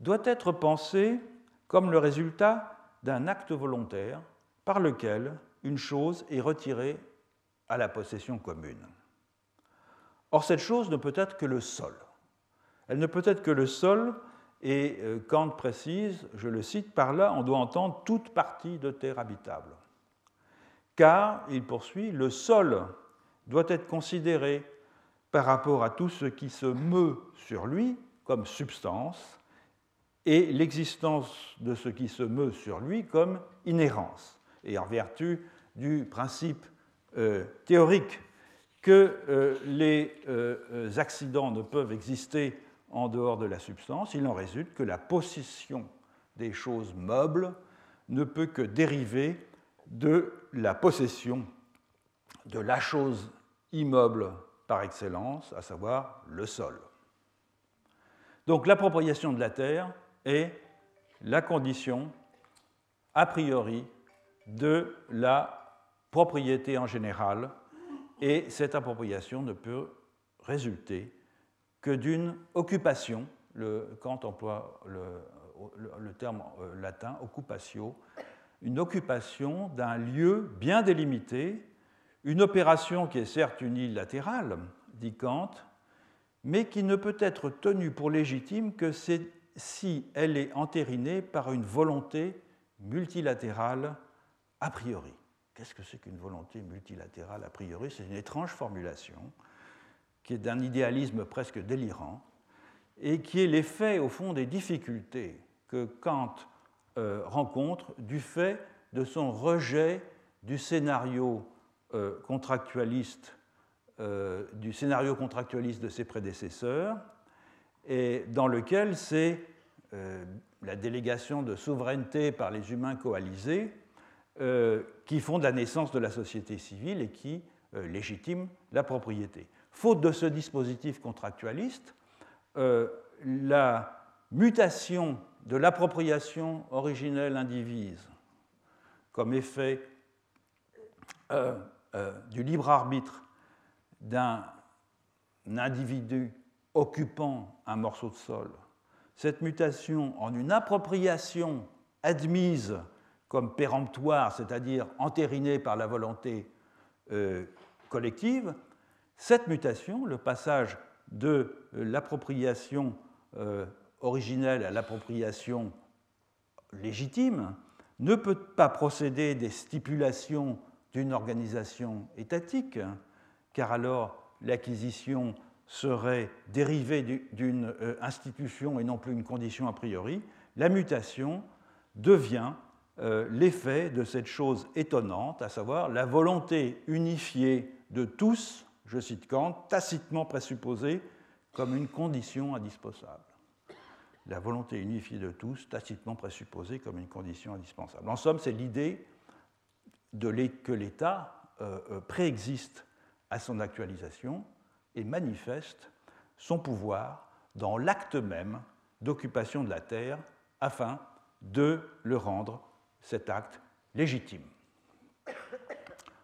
doit être pensée comme le résultat d'un acte volontaire par lequel une chose est retirée à la possession commune. Or, cette chose ne peut être que le sol. Elle ne peut être que le sol, et euh, Kant précise, je le cite, par là on doit entendre toute partie de terre habitable. Car, il poursuit, le sol doit être considéré par rapport à tout ce qui se meut sur lui comme substance, et l'existence de ce qui se meut sur lui comme inhérence, et en vertu du principe euh, théorique que euh, les euh, accidents ne peuvent exister en dehors de la substance, il en résulte que la possession des choses meubles ne peut que dériver de la possession de la chose immeuble par excellence, à savoir le sol. Donc l'appropriation de la terre est la condition a priori de la propriété en général, et cette appropriation ne peut résulter que d'une occupation, le, Kant emploie le, terme euh, latin occupatio, une occupation d'un lieu bien délimité, une opération qui est certes unilatérale, dit Kant, mais qui ne peut être tenue pour légitime que si elle est entérinée par une volonté multilatérale a priori. Qu'est-ce que c'est qu'une volonté multilatérale a priori? C'est une étrange formulation qui est d'un idéalisme presque délirant et qui est l'effet, au fond, des difficultés que Kant euh, rencontre du fait de son rejet du scénario contractualiste, euh, du scénario contractualiste de ses prédécesseurs, et dans lequel c'est la délégation de souveraineté par les humains coalisés euh, qui font de la naissance de la société civile et qui euh, légitiment la propriété. Faute de ce dispositif contractualiste, euh, la mutation de l'appropriation originelle indivise comme effet du libre arbitre d'un individu occupant un morceau de sol, cette mutation en une appropriation admise comme péremptoire, c'est-à-dire entérinée par la volonté euh, collective, cette mutation, le passage de euh, l'appropriation euh, originelle à l'appropriation légitime, ne peut pas procéder des stipulations d'une organisation étatique, car alors l'acquisition serait dérivée d'une institution et non plus une condition a priori. La mutation devient euh, l'effet de cette chose étonnante, à savoir la volonté unifiée de tous, je cite Kant, tacitement présupposée comme une condition indispensable. La volonté unifiée de tous, tacitement présupposée comme une condition indispensable. En somme, c'est l'idée que l'État euh, euh, préexiste à son actualisation et manifeste son pouvoir dans l'acte même d'occupation de la terre afin de le rendre cet acte légitime.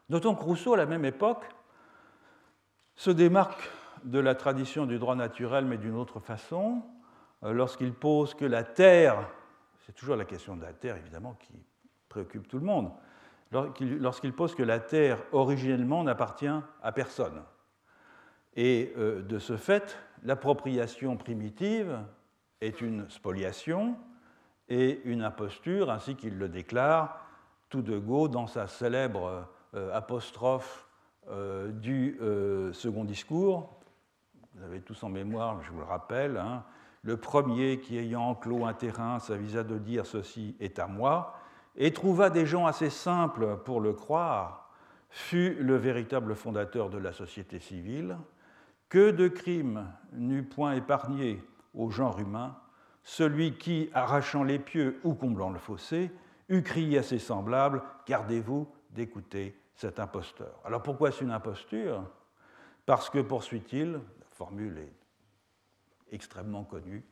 Notons que Rousseau, à la même époque, se démarque de la tradition du droit naturel, mais d'une autre façon, euh, lorsqu'il pose que la Terre, c'est toujours la question de la Terre évidemment qui préoccupe tout le monde, lorsqu'il pose que la Terre originellement n'appartient à personne. Et euh, de ce fait, l'appropriation primitive est une spoliation, et une imposture, ainsi qu'il le déclare tout de go dans sa célèbre euh, apostrophe euh, du second discours. Vous avez tous en mémoire, je vous le rappelle, hein. le premier qui ayant enclos un terrain s'avisa de dire ceci est à moi, et trouva des gens assez simples pour le croire, fut le véritable fondateur de la société civile, que de crimes n'eût point épargné au genre humain. Celui qui, arrachant les pieux ou comblant le fossé, eût crié à ses semblables Gardez-vous d'écouter cet imposteur. Alors pourquoi est-ce une imposture? Parce que, poursuit-il, la formule est extrêmement connue,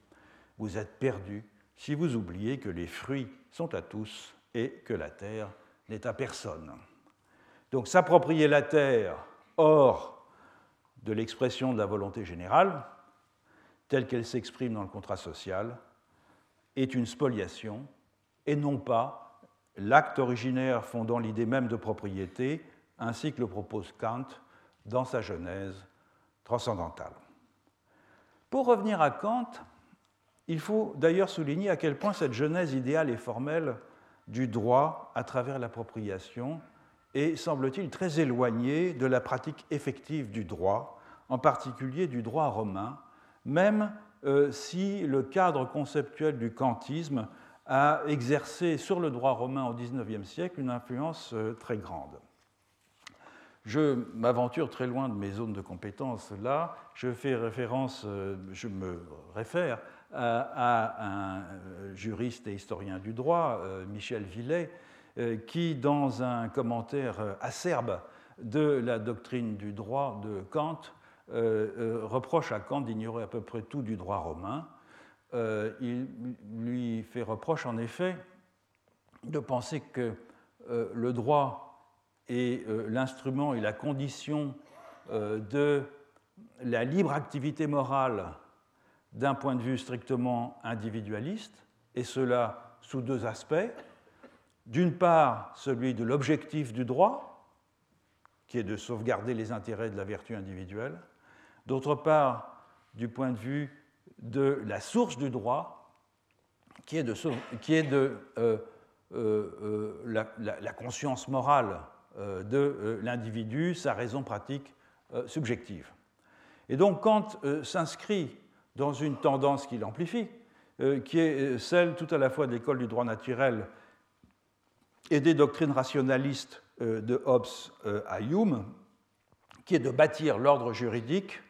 vous êtes perdu si vous oubliez que les fruits sont à tous et que la terre n'est à personne. Donc s'approprier la terre hors de l'expression de la volonté générale, telle qu'elle s'exprime dans le contrat social, est une spoliation et non pas l'acte originaire fondant l'idée même de propriété, ainsi que le propose Kant dans sa Genèse transcendantale. Pour revenir à Kant, il faut d'ailleurs souligner à quel point cette genèse idéale et formelle du droit à travers l'appropriation est, semble-t-il, très éloignée de la pratique effective du droit, en particulier du droit romain, même euh, si le cadre conceptuel du kantisme a exercé sur le droit romain au XIXe siècle une influence euh, très grande. Je m'aventure très loin de mes zones de compétences là. Je fais référence, euh, je me réfère à, un euh, juriste et historien du droit, euh, Michel Villet, qui, dans un commentaire acerbe de la doctrine du droit de Kant, reproche à Kant d'ignorer à peu près tout du droit romain. Il lui fait reproche, en effet, de penser que le droit euh, l'instrument et la condition euh, de la libre activité morale d'un point de vue strictement individualiste, et cela sous deux aspects. D'une part, celui de l'objectif du droit, qui est de sauvegarder les intérêts de la vertu individuelle. D'autre part, du point de vue de la source du droit, qui est de, est de euh, la, conscience morale euh, de euh, l'individu, sa raison pratique euh, subjective. Et donc Kant s'inscrit dans une tendance qu'il amplifie, qui est celle tout à la fois de l'école du droit naturel et des doctrines rationalistes de Hobbes à Hume, qui est de bâtir l'ordre juridique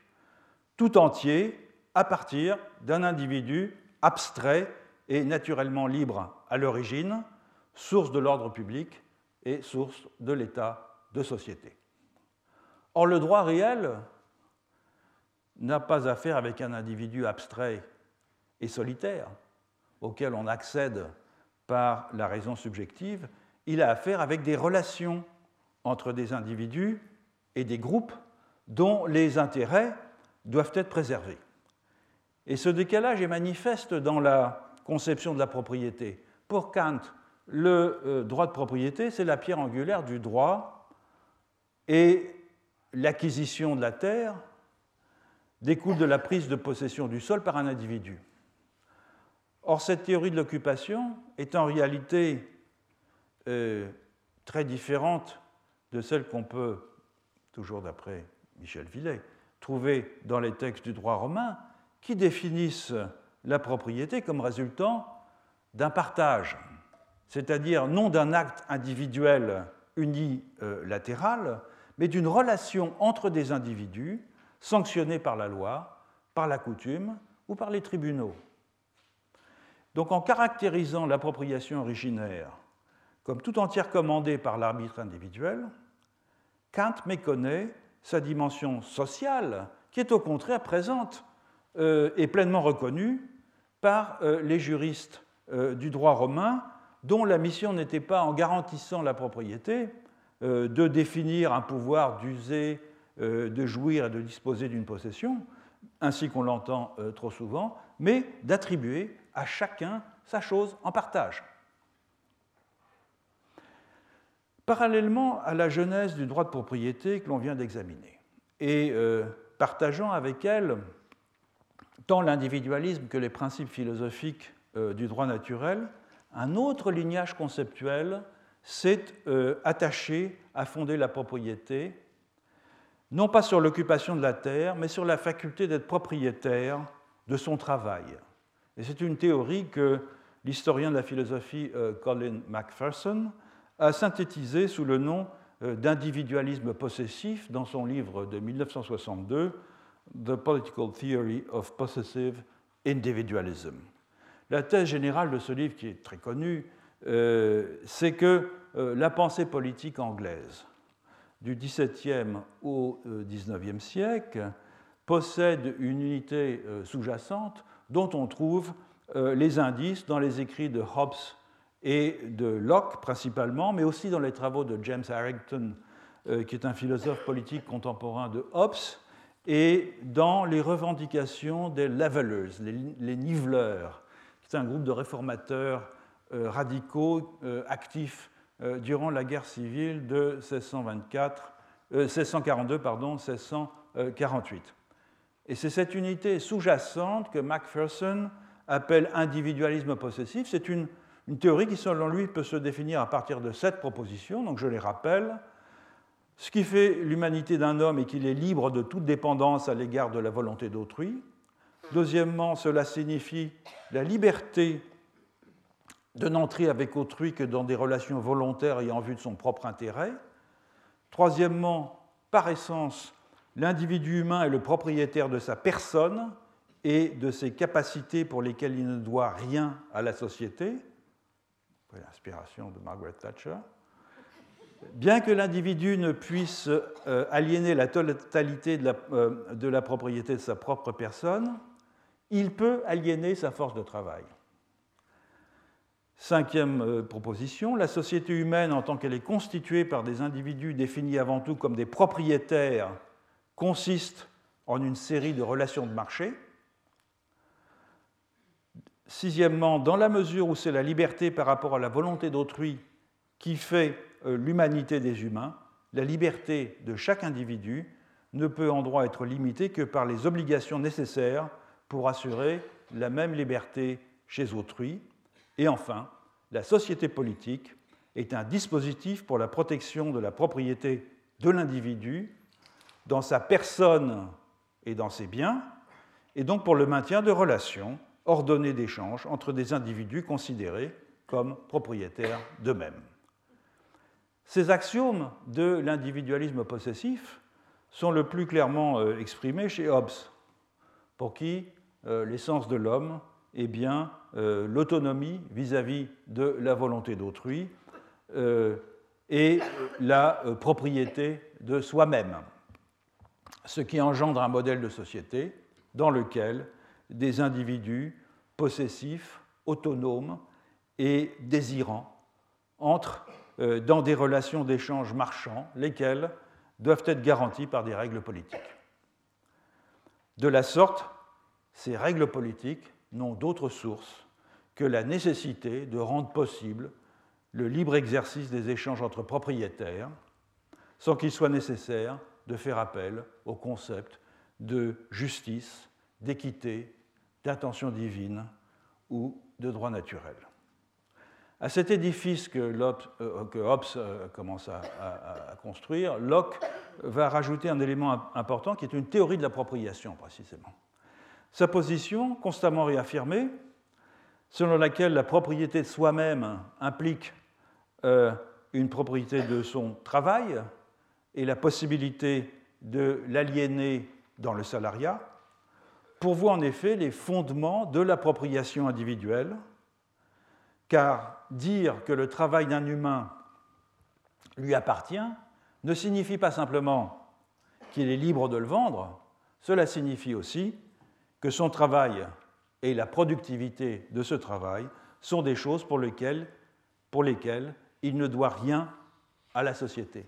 tout entier à partir d'un individu abstrait et naturellement libre à l'origine, source de l'ordre public et source de l'état de société. Or, le droit réel n'a pas affaire avec un individu abstrait et solitaire auquel on accède par la raison subjective, il a affaire avec des relations entre des individus et des groupes dont les intérêts doivent être préservés. Et ce décalage est manifeste dans la conception de la propriété. Pour Kant, le euh, droit de propriété, c'est la pierre angulaire du droit et l'acquisition de la terre découle de la prise de possession du sol par un individu. Or, cette théorie de l'occupation est en réalité euh, très différente de celle qu'on peut, toujours d'après Michel Villet, trouver dans les textes du droit romain qui définissent la propriété comme résultant d'un partage c'est-à-dire non d'un acte individuel unilatéral, mais d'une relation entre des individus sanctionnés par la loi, par la coutume ou par les tribunaux. Donc en caractérisant l'appropriation originaire comme tout entière commandée par l'arbitre individuel, Kant méconnaît sa dimension sociale, qui est au contraire présente euh, et pleinement reconnue par euh, les juristes euh, du droit romain dont la mission n'était pas, en garantissant la propriété, de définir un pouvoir d'user, de jouir et de disposer d'une possession, ainsi qu'on l'entend euh, trop souvent, mais d'attribuer à chacun sa chose en partage. Parallèlement à la genèse du droit de propriété que l'on vient d'examiner, et partageant avec elle tant l'individualisme que les principes philosophiques du droit naturel, un autre lignage conceptuel s'est euh, attaché à fonder la propriété, non pas sur l'occupation de la terre, mais sur la faculté d'être propriétaire de son travail. Et c'est une théorie que l'historien de la philosophie euh, Colin MacPherson a synthétisée sous le nom d'individualisme possessif dans son livre de 1962, The Political Theory of Possessive Individualism. La thèse générale de ce livre, qui est très connue, c'est que la pensée politique anglaise du XVIIe au XIXe siècle possède une unité sous-jacente dont on trouve euh, les indices dans les écrits de Hobbes et de Locke principalement, mais aussi dans les travaux de James Harrington, euh, qui est un philosophe politique contemporain de Hobbes, et dans les revendications des levelers, les, niveleurs, qui est un groupe de réformateurs euh, radicaux actifs durant la guerre civile de 1624, 1642 pardon, 1648. Et c'est cette unité sous-jacente que Macpherson appelle individualisme possessif. C'est une, théorie qui, selon lui, peut se définir à partir de sept propositions, donc je les rappelle. Ce qui fait l'humanité d'un homme est qu'il est libre de toute dépendance à l'égard de la volonté d'autrui. Deuxièmement, cela signifie la liberté de n'entrer avec autrui que dans des relations volontaires et en vue de son propre intérêt. Troisièmement, par essence, l'individu humain est le propriétaire de sa personne et de ses capacités pour lesquelles il ne doit rien à la société. L'inspiration de Margaret Thatcher. Bien que l'individu ne puisse euh, aliéner la totalité euh, de la, propriété de sa propre personne, il peut aliéner sa force de travail. Cinquième euh, proposition, la société humaine, en tant qu'elle est constituée par des individus définis avant tout comme des propriétaires, consiste en une série de relations de marché Sixièmement, dans la mesure où c'est la liberté par rapport à la volonté d'autrui qui fait euh, l'humanité des humains, la liberté de chaque individu ne peut en droit être limitée que par les obligations nécessaires pour assurer la même liberté chez autrui. Et enfin, la société politique est un dispositif pour la protection de la propriété de l'individu dans sa personne et dans ses biens, et donc pour le maintien de relations ordonnée d'échange entre des individus considérés comme propriétaires d'eux-mêmes. Ces axiomes de l'individualisme possessif sont le plus clairement euh, exprimés chez Hobbes, pour qui euh, l'essence de l'homme est bien euh, l'autonomie vis-à-vis de la volonté d'autrui et la propriété de soi-même, ce qui engendre un modèle de société dans lequel des individus possessifs, autonomes et désirants entrent euh, dans des relations d'échange marchands, lesquelles doivent être garanties par des règles politiques. De la sorte, ces règles politiques n'ont d'autre source que la nécessité de rendre possible le libre exercice des échanges entre propriétaires, sans qu'il soit nécessaire de faire appel au concept de justice, d'équité d'intention divine ou de droit naturel. À cet édifice que, euh, Hobbes euh, commence à, construire, Locke va rajouter un élément important qui est une théorie de l'appropriation, précisément. Sa position, constamment réaffirmée, selon laquelle la propriété de soi-même implique euh, une propriété de son travail et la possibilité de l'aliéner dans le salariat, pourvoit en effet les fondements de l'appropriation individuelle, car dire que le travail d'un humain lui appartient ne signifie pas simplement qu'il est libre de le vendre, cela signifie aussi que son travail et la productivité de ce travail sont des choses pour lesquelles, il ne doit rien à la société.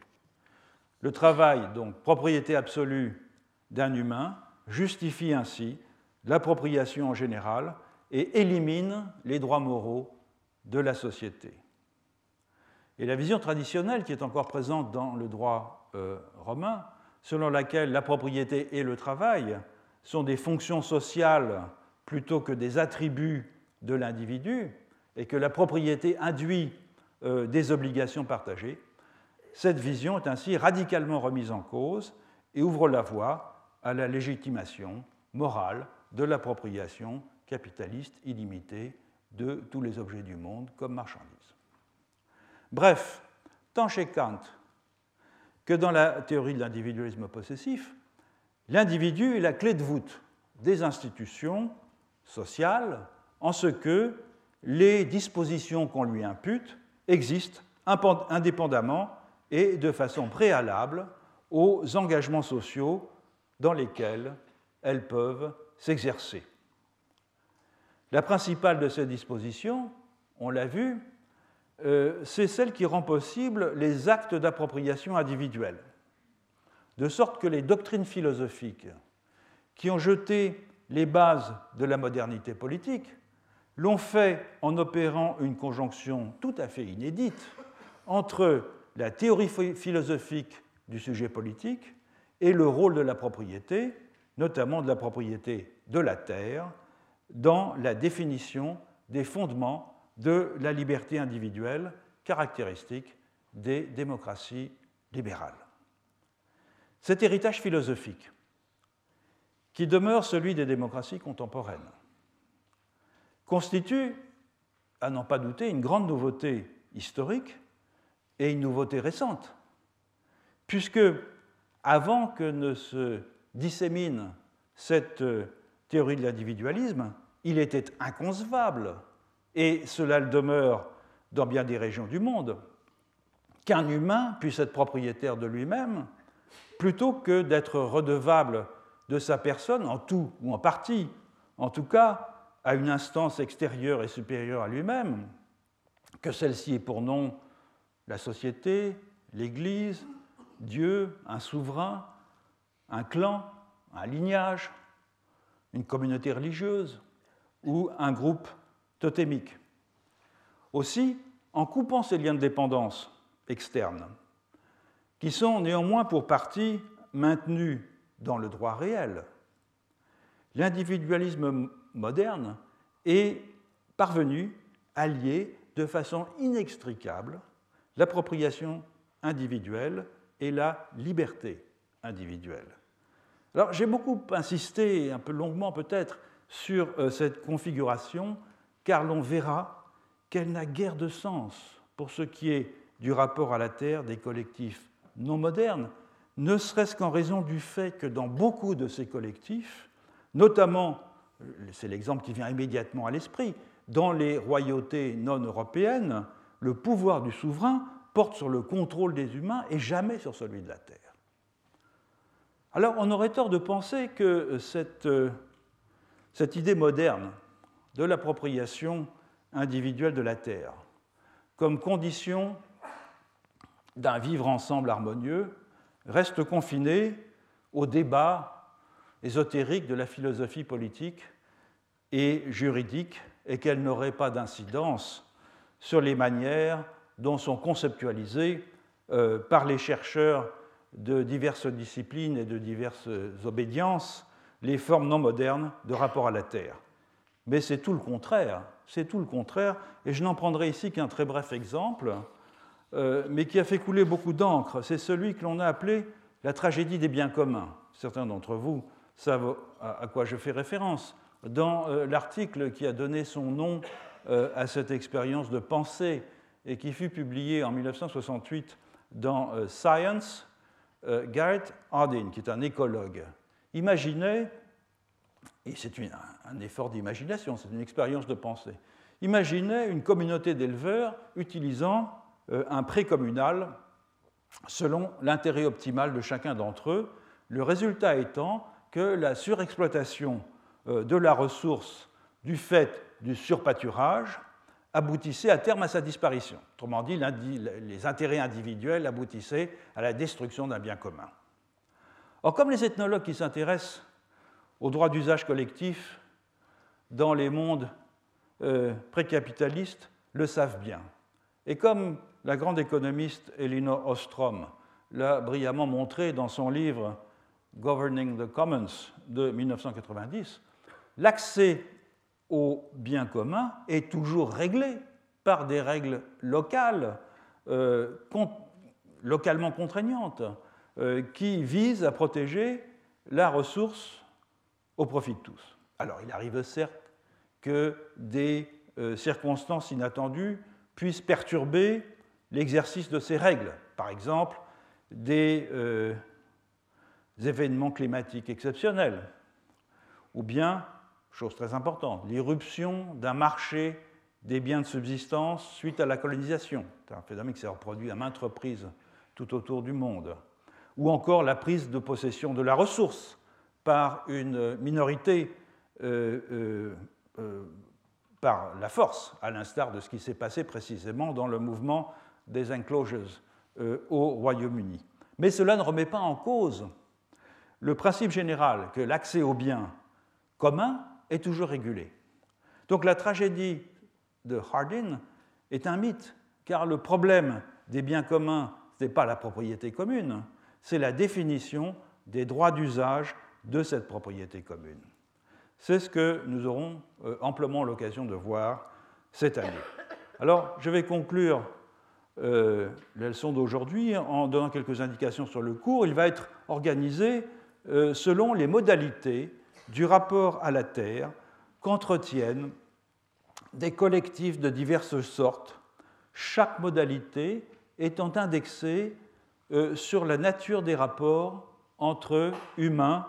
Le travail, donc propriété absolue d'un humain, justifie ainsi l'appropriation en général et élimine les droits moraux de la société. Et la vision traditionnelle qui est encore présente dans le droit euh, romain, selon laquelle la propriété et le travail sont des fonctions sociales plutôt que des attributs de l'individu, et que la propriété induit euh, des obligations partagées, cette vision est ainsi radicalement remise en cause et ouvre la voie à la légitimation morale de l'appropriation capitaliste illimitée de tous les objets du monde comme marchandises. Bref, tant chez Kant que dans la théorie de l'individualisme possessif, l'individu est la clé de voûte des institutions sociales, en ce que les dispositions qu'on lui impute existent indépendamment et de façon préalable aux engagements sociaux dans lesquels elles peuvent s'exercer. La principale de ces dispositions, on l'a vu, euh, c'est celle qui rend possible les actes d'appropriation individuelle. De sorte que les doctrines philosophiques qui ont jeté les bases de la modernité politique l'ont fait en opérant une conjonction tout à fait inédite entre la théorie philosophique du sujet politique et le rôle de la propriété, notamment de la propriété de la terre, dans la définition des fondements de la liberté individuelle caractéristique des démocraties libérales. Cet héritage philosophique, qui demeure celui des démocraties contemporaines, constitue, à n'en pas douter, une grande nouveauté historique et une nouveauté récente, puisque avant que ne se dissémine cette théorie de l'individualisme, il était inconcevable, et cela le demeure dans bien des régions du monde, qu'un humain puisse être propriétaire de lui-même plutôt que d'être redevable de sa personne, en tout ou en partie, en tout cas à une instance extérieure et supérieure à lui-même, que celle-ci ait pour nom la société, l'Église, Dieu, un souverain, un clan, un lignage, une communauté religieuse ou un groupe totémique. Aussi, en coupant ces liens de dépendance externes, qui sont néanmoins pour partie maintenus dans le droit réel, l'individualisme moderne est parvenu à lier de façon inextricable l'appropriation individuelle et la liberté individuelle. Alors j'ai beaucoup insisté, un peu longuement peut-être, sur euh, cette configuration, car l'on verra qu'elle n'a guère de sens pour ce qui est du rapport à la Terre des collectifs non modernes, ne serait-ce qu'en raison du fait que dans beaucoup de ces collectifs, notamment, c'est l'exemple qui vient immédiatement à l'esprit, dans les royautés non européennes, le pouvoir du souverain porte sur le contrôle des humains et jamais sur celui de la Terre. Alors on aurait tort de penser que euh, cette, euh, cette idée moderne de l'appropriation individuelle de la Terre comme condition d'un vivre ensemble harmonieux reste confinée au débat ésotérique de la philosophie politique et juridique et qu'elle n'aurait pas d'incidence sur les manières dont sont conceptualisées euh, par les chercheurs de diverses disciplines et de diverses obédiences les formes non modernes de rapport à la Terre. Mais c'est tout le contraire, c'est tout le contraire, et je n'en prendrai ici qu'un très bref exemple, euh, mais qui a fait couler beaucoup d'encre. C'est celui que l'on a appelé la tragédie des biens communs. Certains d'entre vous savent à quoi je fais référence. Dans euh, l'article qui a donné son nom euh, à cette expérience de pensée et qui fut publié en 1968 dans Science, Garrett Hardin, qui est un écologue, imaginait, et c'est un effort d'imagination, c'est une expérience de pensée, imaginait une communauté d'éleveurs utilisant un pré communal selon l'intérêt optimal de chacun d'entre eux, le résultat étant que la surexploitation euh, de la ressource du fait du surpâturage aboutissait à terme à sa disparition. Autrement dit, les intérêts individuels aboutissaient à la destruction d'un bien commun. Or, comme les ethnologues qui s'intéressent aux droits d'usage collectif dans les mondes euh, précapitalistes le savent bien, et comme la grande économiste Elinor Ostrom l'a brillamment montré dans son livre Governing the Commons de 1990, l'accès au bien commun est toujours réglé par des règles locales, euh, localement contraignantes, euh, qui visent à protéger la ressource au profit de tous. Alors il arrive certes que des euh, circonstances inattendues puissent perturber l'exercice de ces règles. Par exemple, des événements climatiques exceptionnels, ou bien, chose très importante, l'irruption d'un marché des biens de subsistance suite à la colonisation. C'est un phénomène qui s'est reproduit à maintes reprises tout autour du monde. Ou encore la prise de possession de la ressource par une minorité euh, euh, euh, par la force, à l'instar de ce qui s'est passé précisément dans le mouvement des enclosures au Royaume-Uni. Mais cela ne remet pas en cause le principe général que l'accès aux biens communs est toujours régulé. Donc la tragédie de Hardin est un mythe, car le problème des biens communs, ce n'est pas la propriété commune, c'est la définition des droits d'usage de cette propriété commune. C'est ce que nous aurons euh, amplement l'occasion de voir cette année. Alors, je vais conclure euh, la d'aujourd'hui en donnant quelques indications sur le cours. Il va être organisé euh, selon les modalités du rapport à la Terre qu'entretiennent des collectifs de diverses sortes, chaque modalité étant indexée euh, sur la nature des rapports entre humains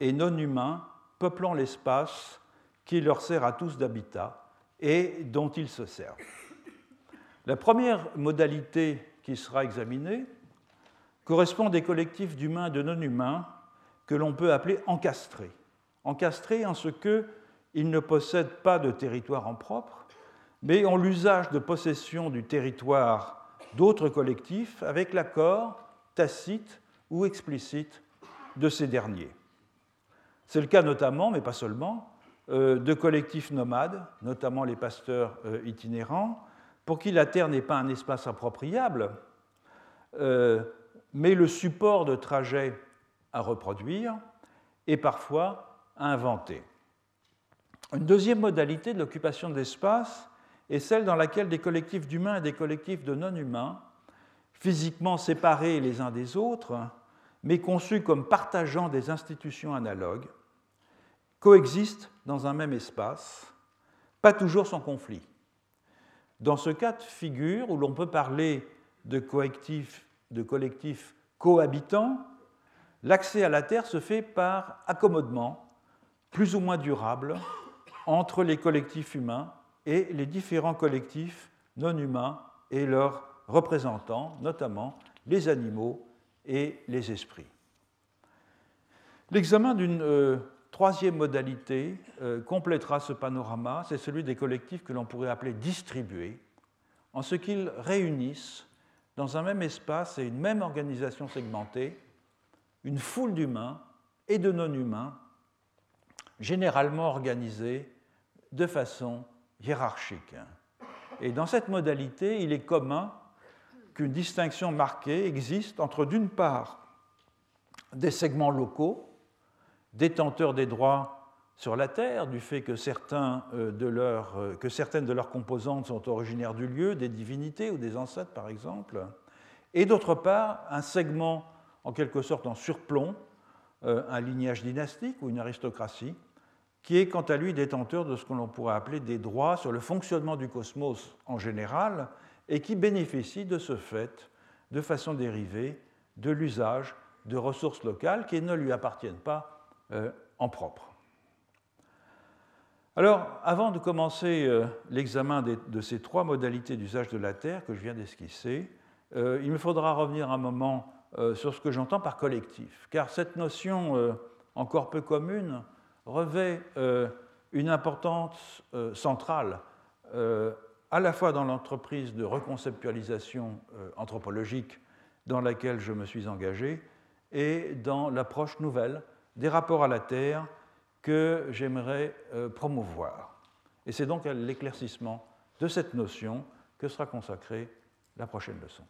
et non humains peuplant l'espace qui leur sert à tous d'habitat et dont ils se servent. La première modalité qui sera examinée correspond des collectifs d'humains et de non-humains que l'on peut appeler encastrés. Encastrés en ce que ils ne possèdent pas de territoire en propre, mais ont l'usage de possession du territoire d'autres collectifs avec l'accord tacite ou explicite de ces derniers. C'est le cas notamment, mais pas seulement, euh, de collectifs nomades, notamment les pasteurs euh, itinérants, pour qui la terre n'est pas un espace appropriable, euh, mais le support de trajets à reproduire et parfois à inventer. Une deuxième modalité de l'occupation de l'espace est celle dans laquelle des collectifs d'humains et des collectifs de non-humains, physiquement séparés les uns des autres, mais conçus comme partageant des institutions analogues, coexistent dans un même espace, pas toujours sans conflit. Dans ce cas de figure, où l'on peut parler de collectifs, cohabitants, l'accès à la Terre se fait par accommodement, plus ou moins durable, entre les collectifs humains et les différents collectifs non humains et leurs représentants, notamment les animaux et les esprits. L'examen d'une euh, troisième modalité euh, complétera ce panorama, c'est celui des collectifs que l'on pourrait appeler distribués, en ce qu'ils réunissent dans un même espace et une même organisation segmentée une foule d'humains et de non-humains, généralement organisés de façon hiérarchique. Et dans cette modalité, il est commun qu'une distinction marquée existe entre, d'une part, des segments locaux, détenteurs des droits sur la Terre, du fait que, euh, euh, que certaines de leurs composantes sont originaires du lieu, des divinités ou des ancêtres par exemple, et d'autre part, un segment en quelque sorte en surplomb, euh, un lignage dynastique ou une aristocratie, qui est quant à lui détenteur de ce que l'on pourrait appeler des droits sur le fonctionnement du cosmos en général, et qui bénéficie de ce fait, de façon dérivée, de l'usage de ressources locales qui ne lui appartiennent pas euh, en propre. Alors, avant de commencer euh, l'examen de ces trois modalités d'usage de la Terre que je viens d'esquisser, euh, il me faudra revenir un moment sur ce que j'entends par collectif, car cette notion encore peu commune revêt une importance centrale à la fois dans l'entreprise de reconceptualisation anthropologique dans laquelle je me suis engagé et dans l'approche nouvelle des rapports à la Terre que j'aimerais promouvoir. Et c'est donc à l'éclaircissement de cette notion que sera consacrée la prochaine leçon.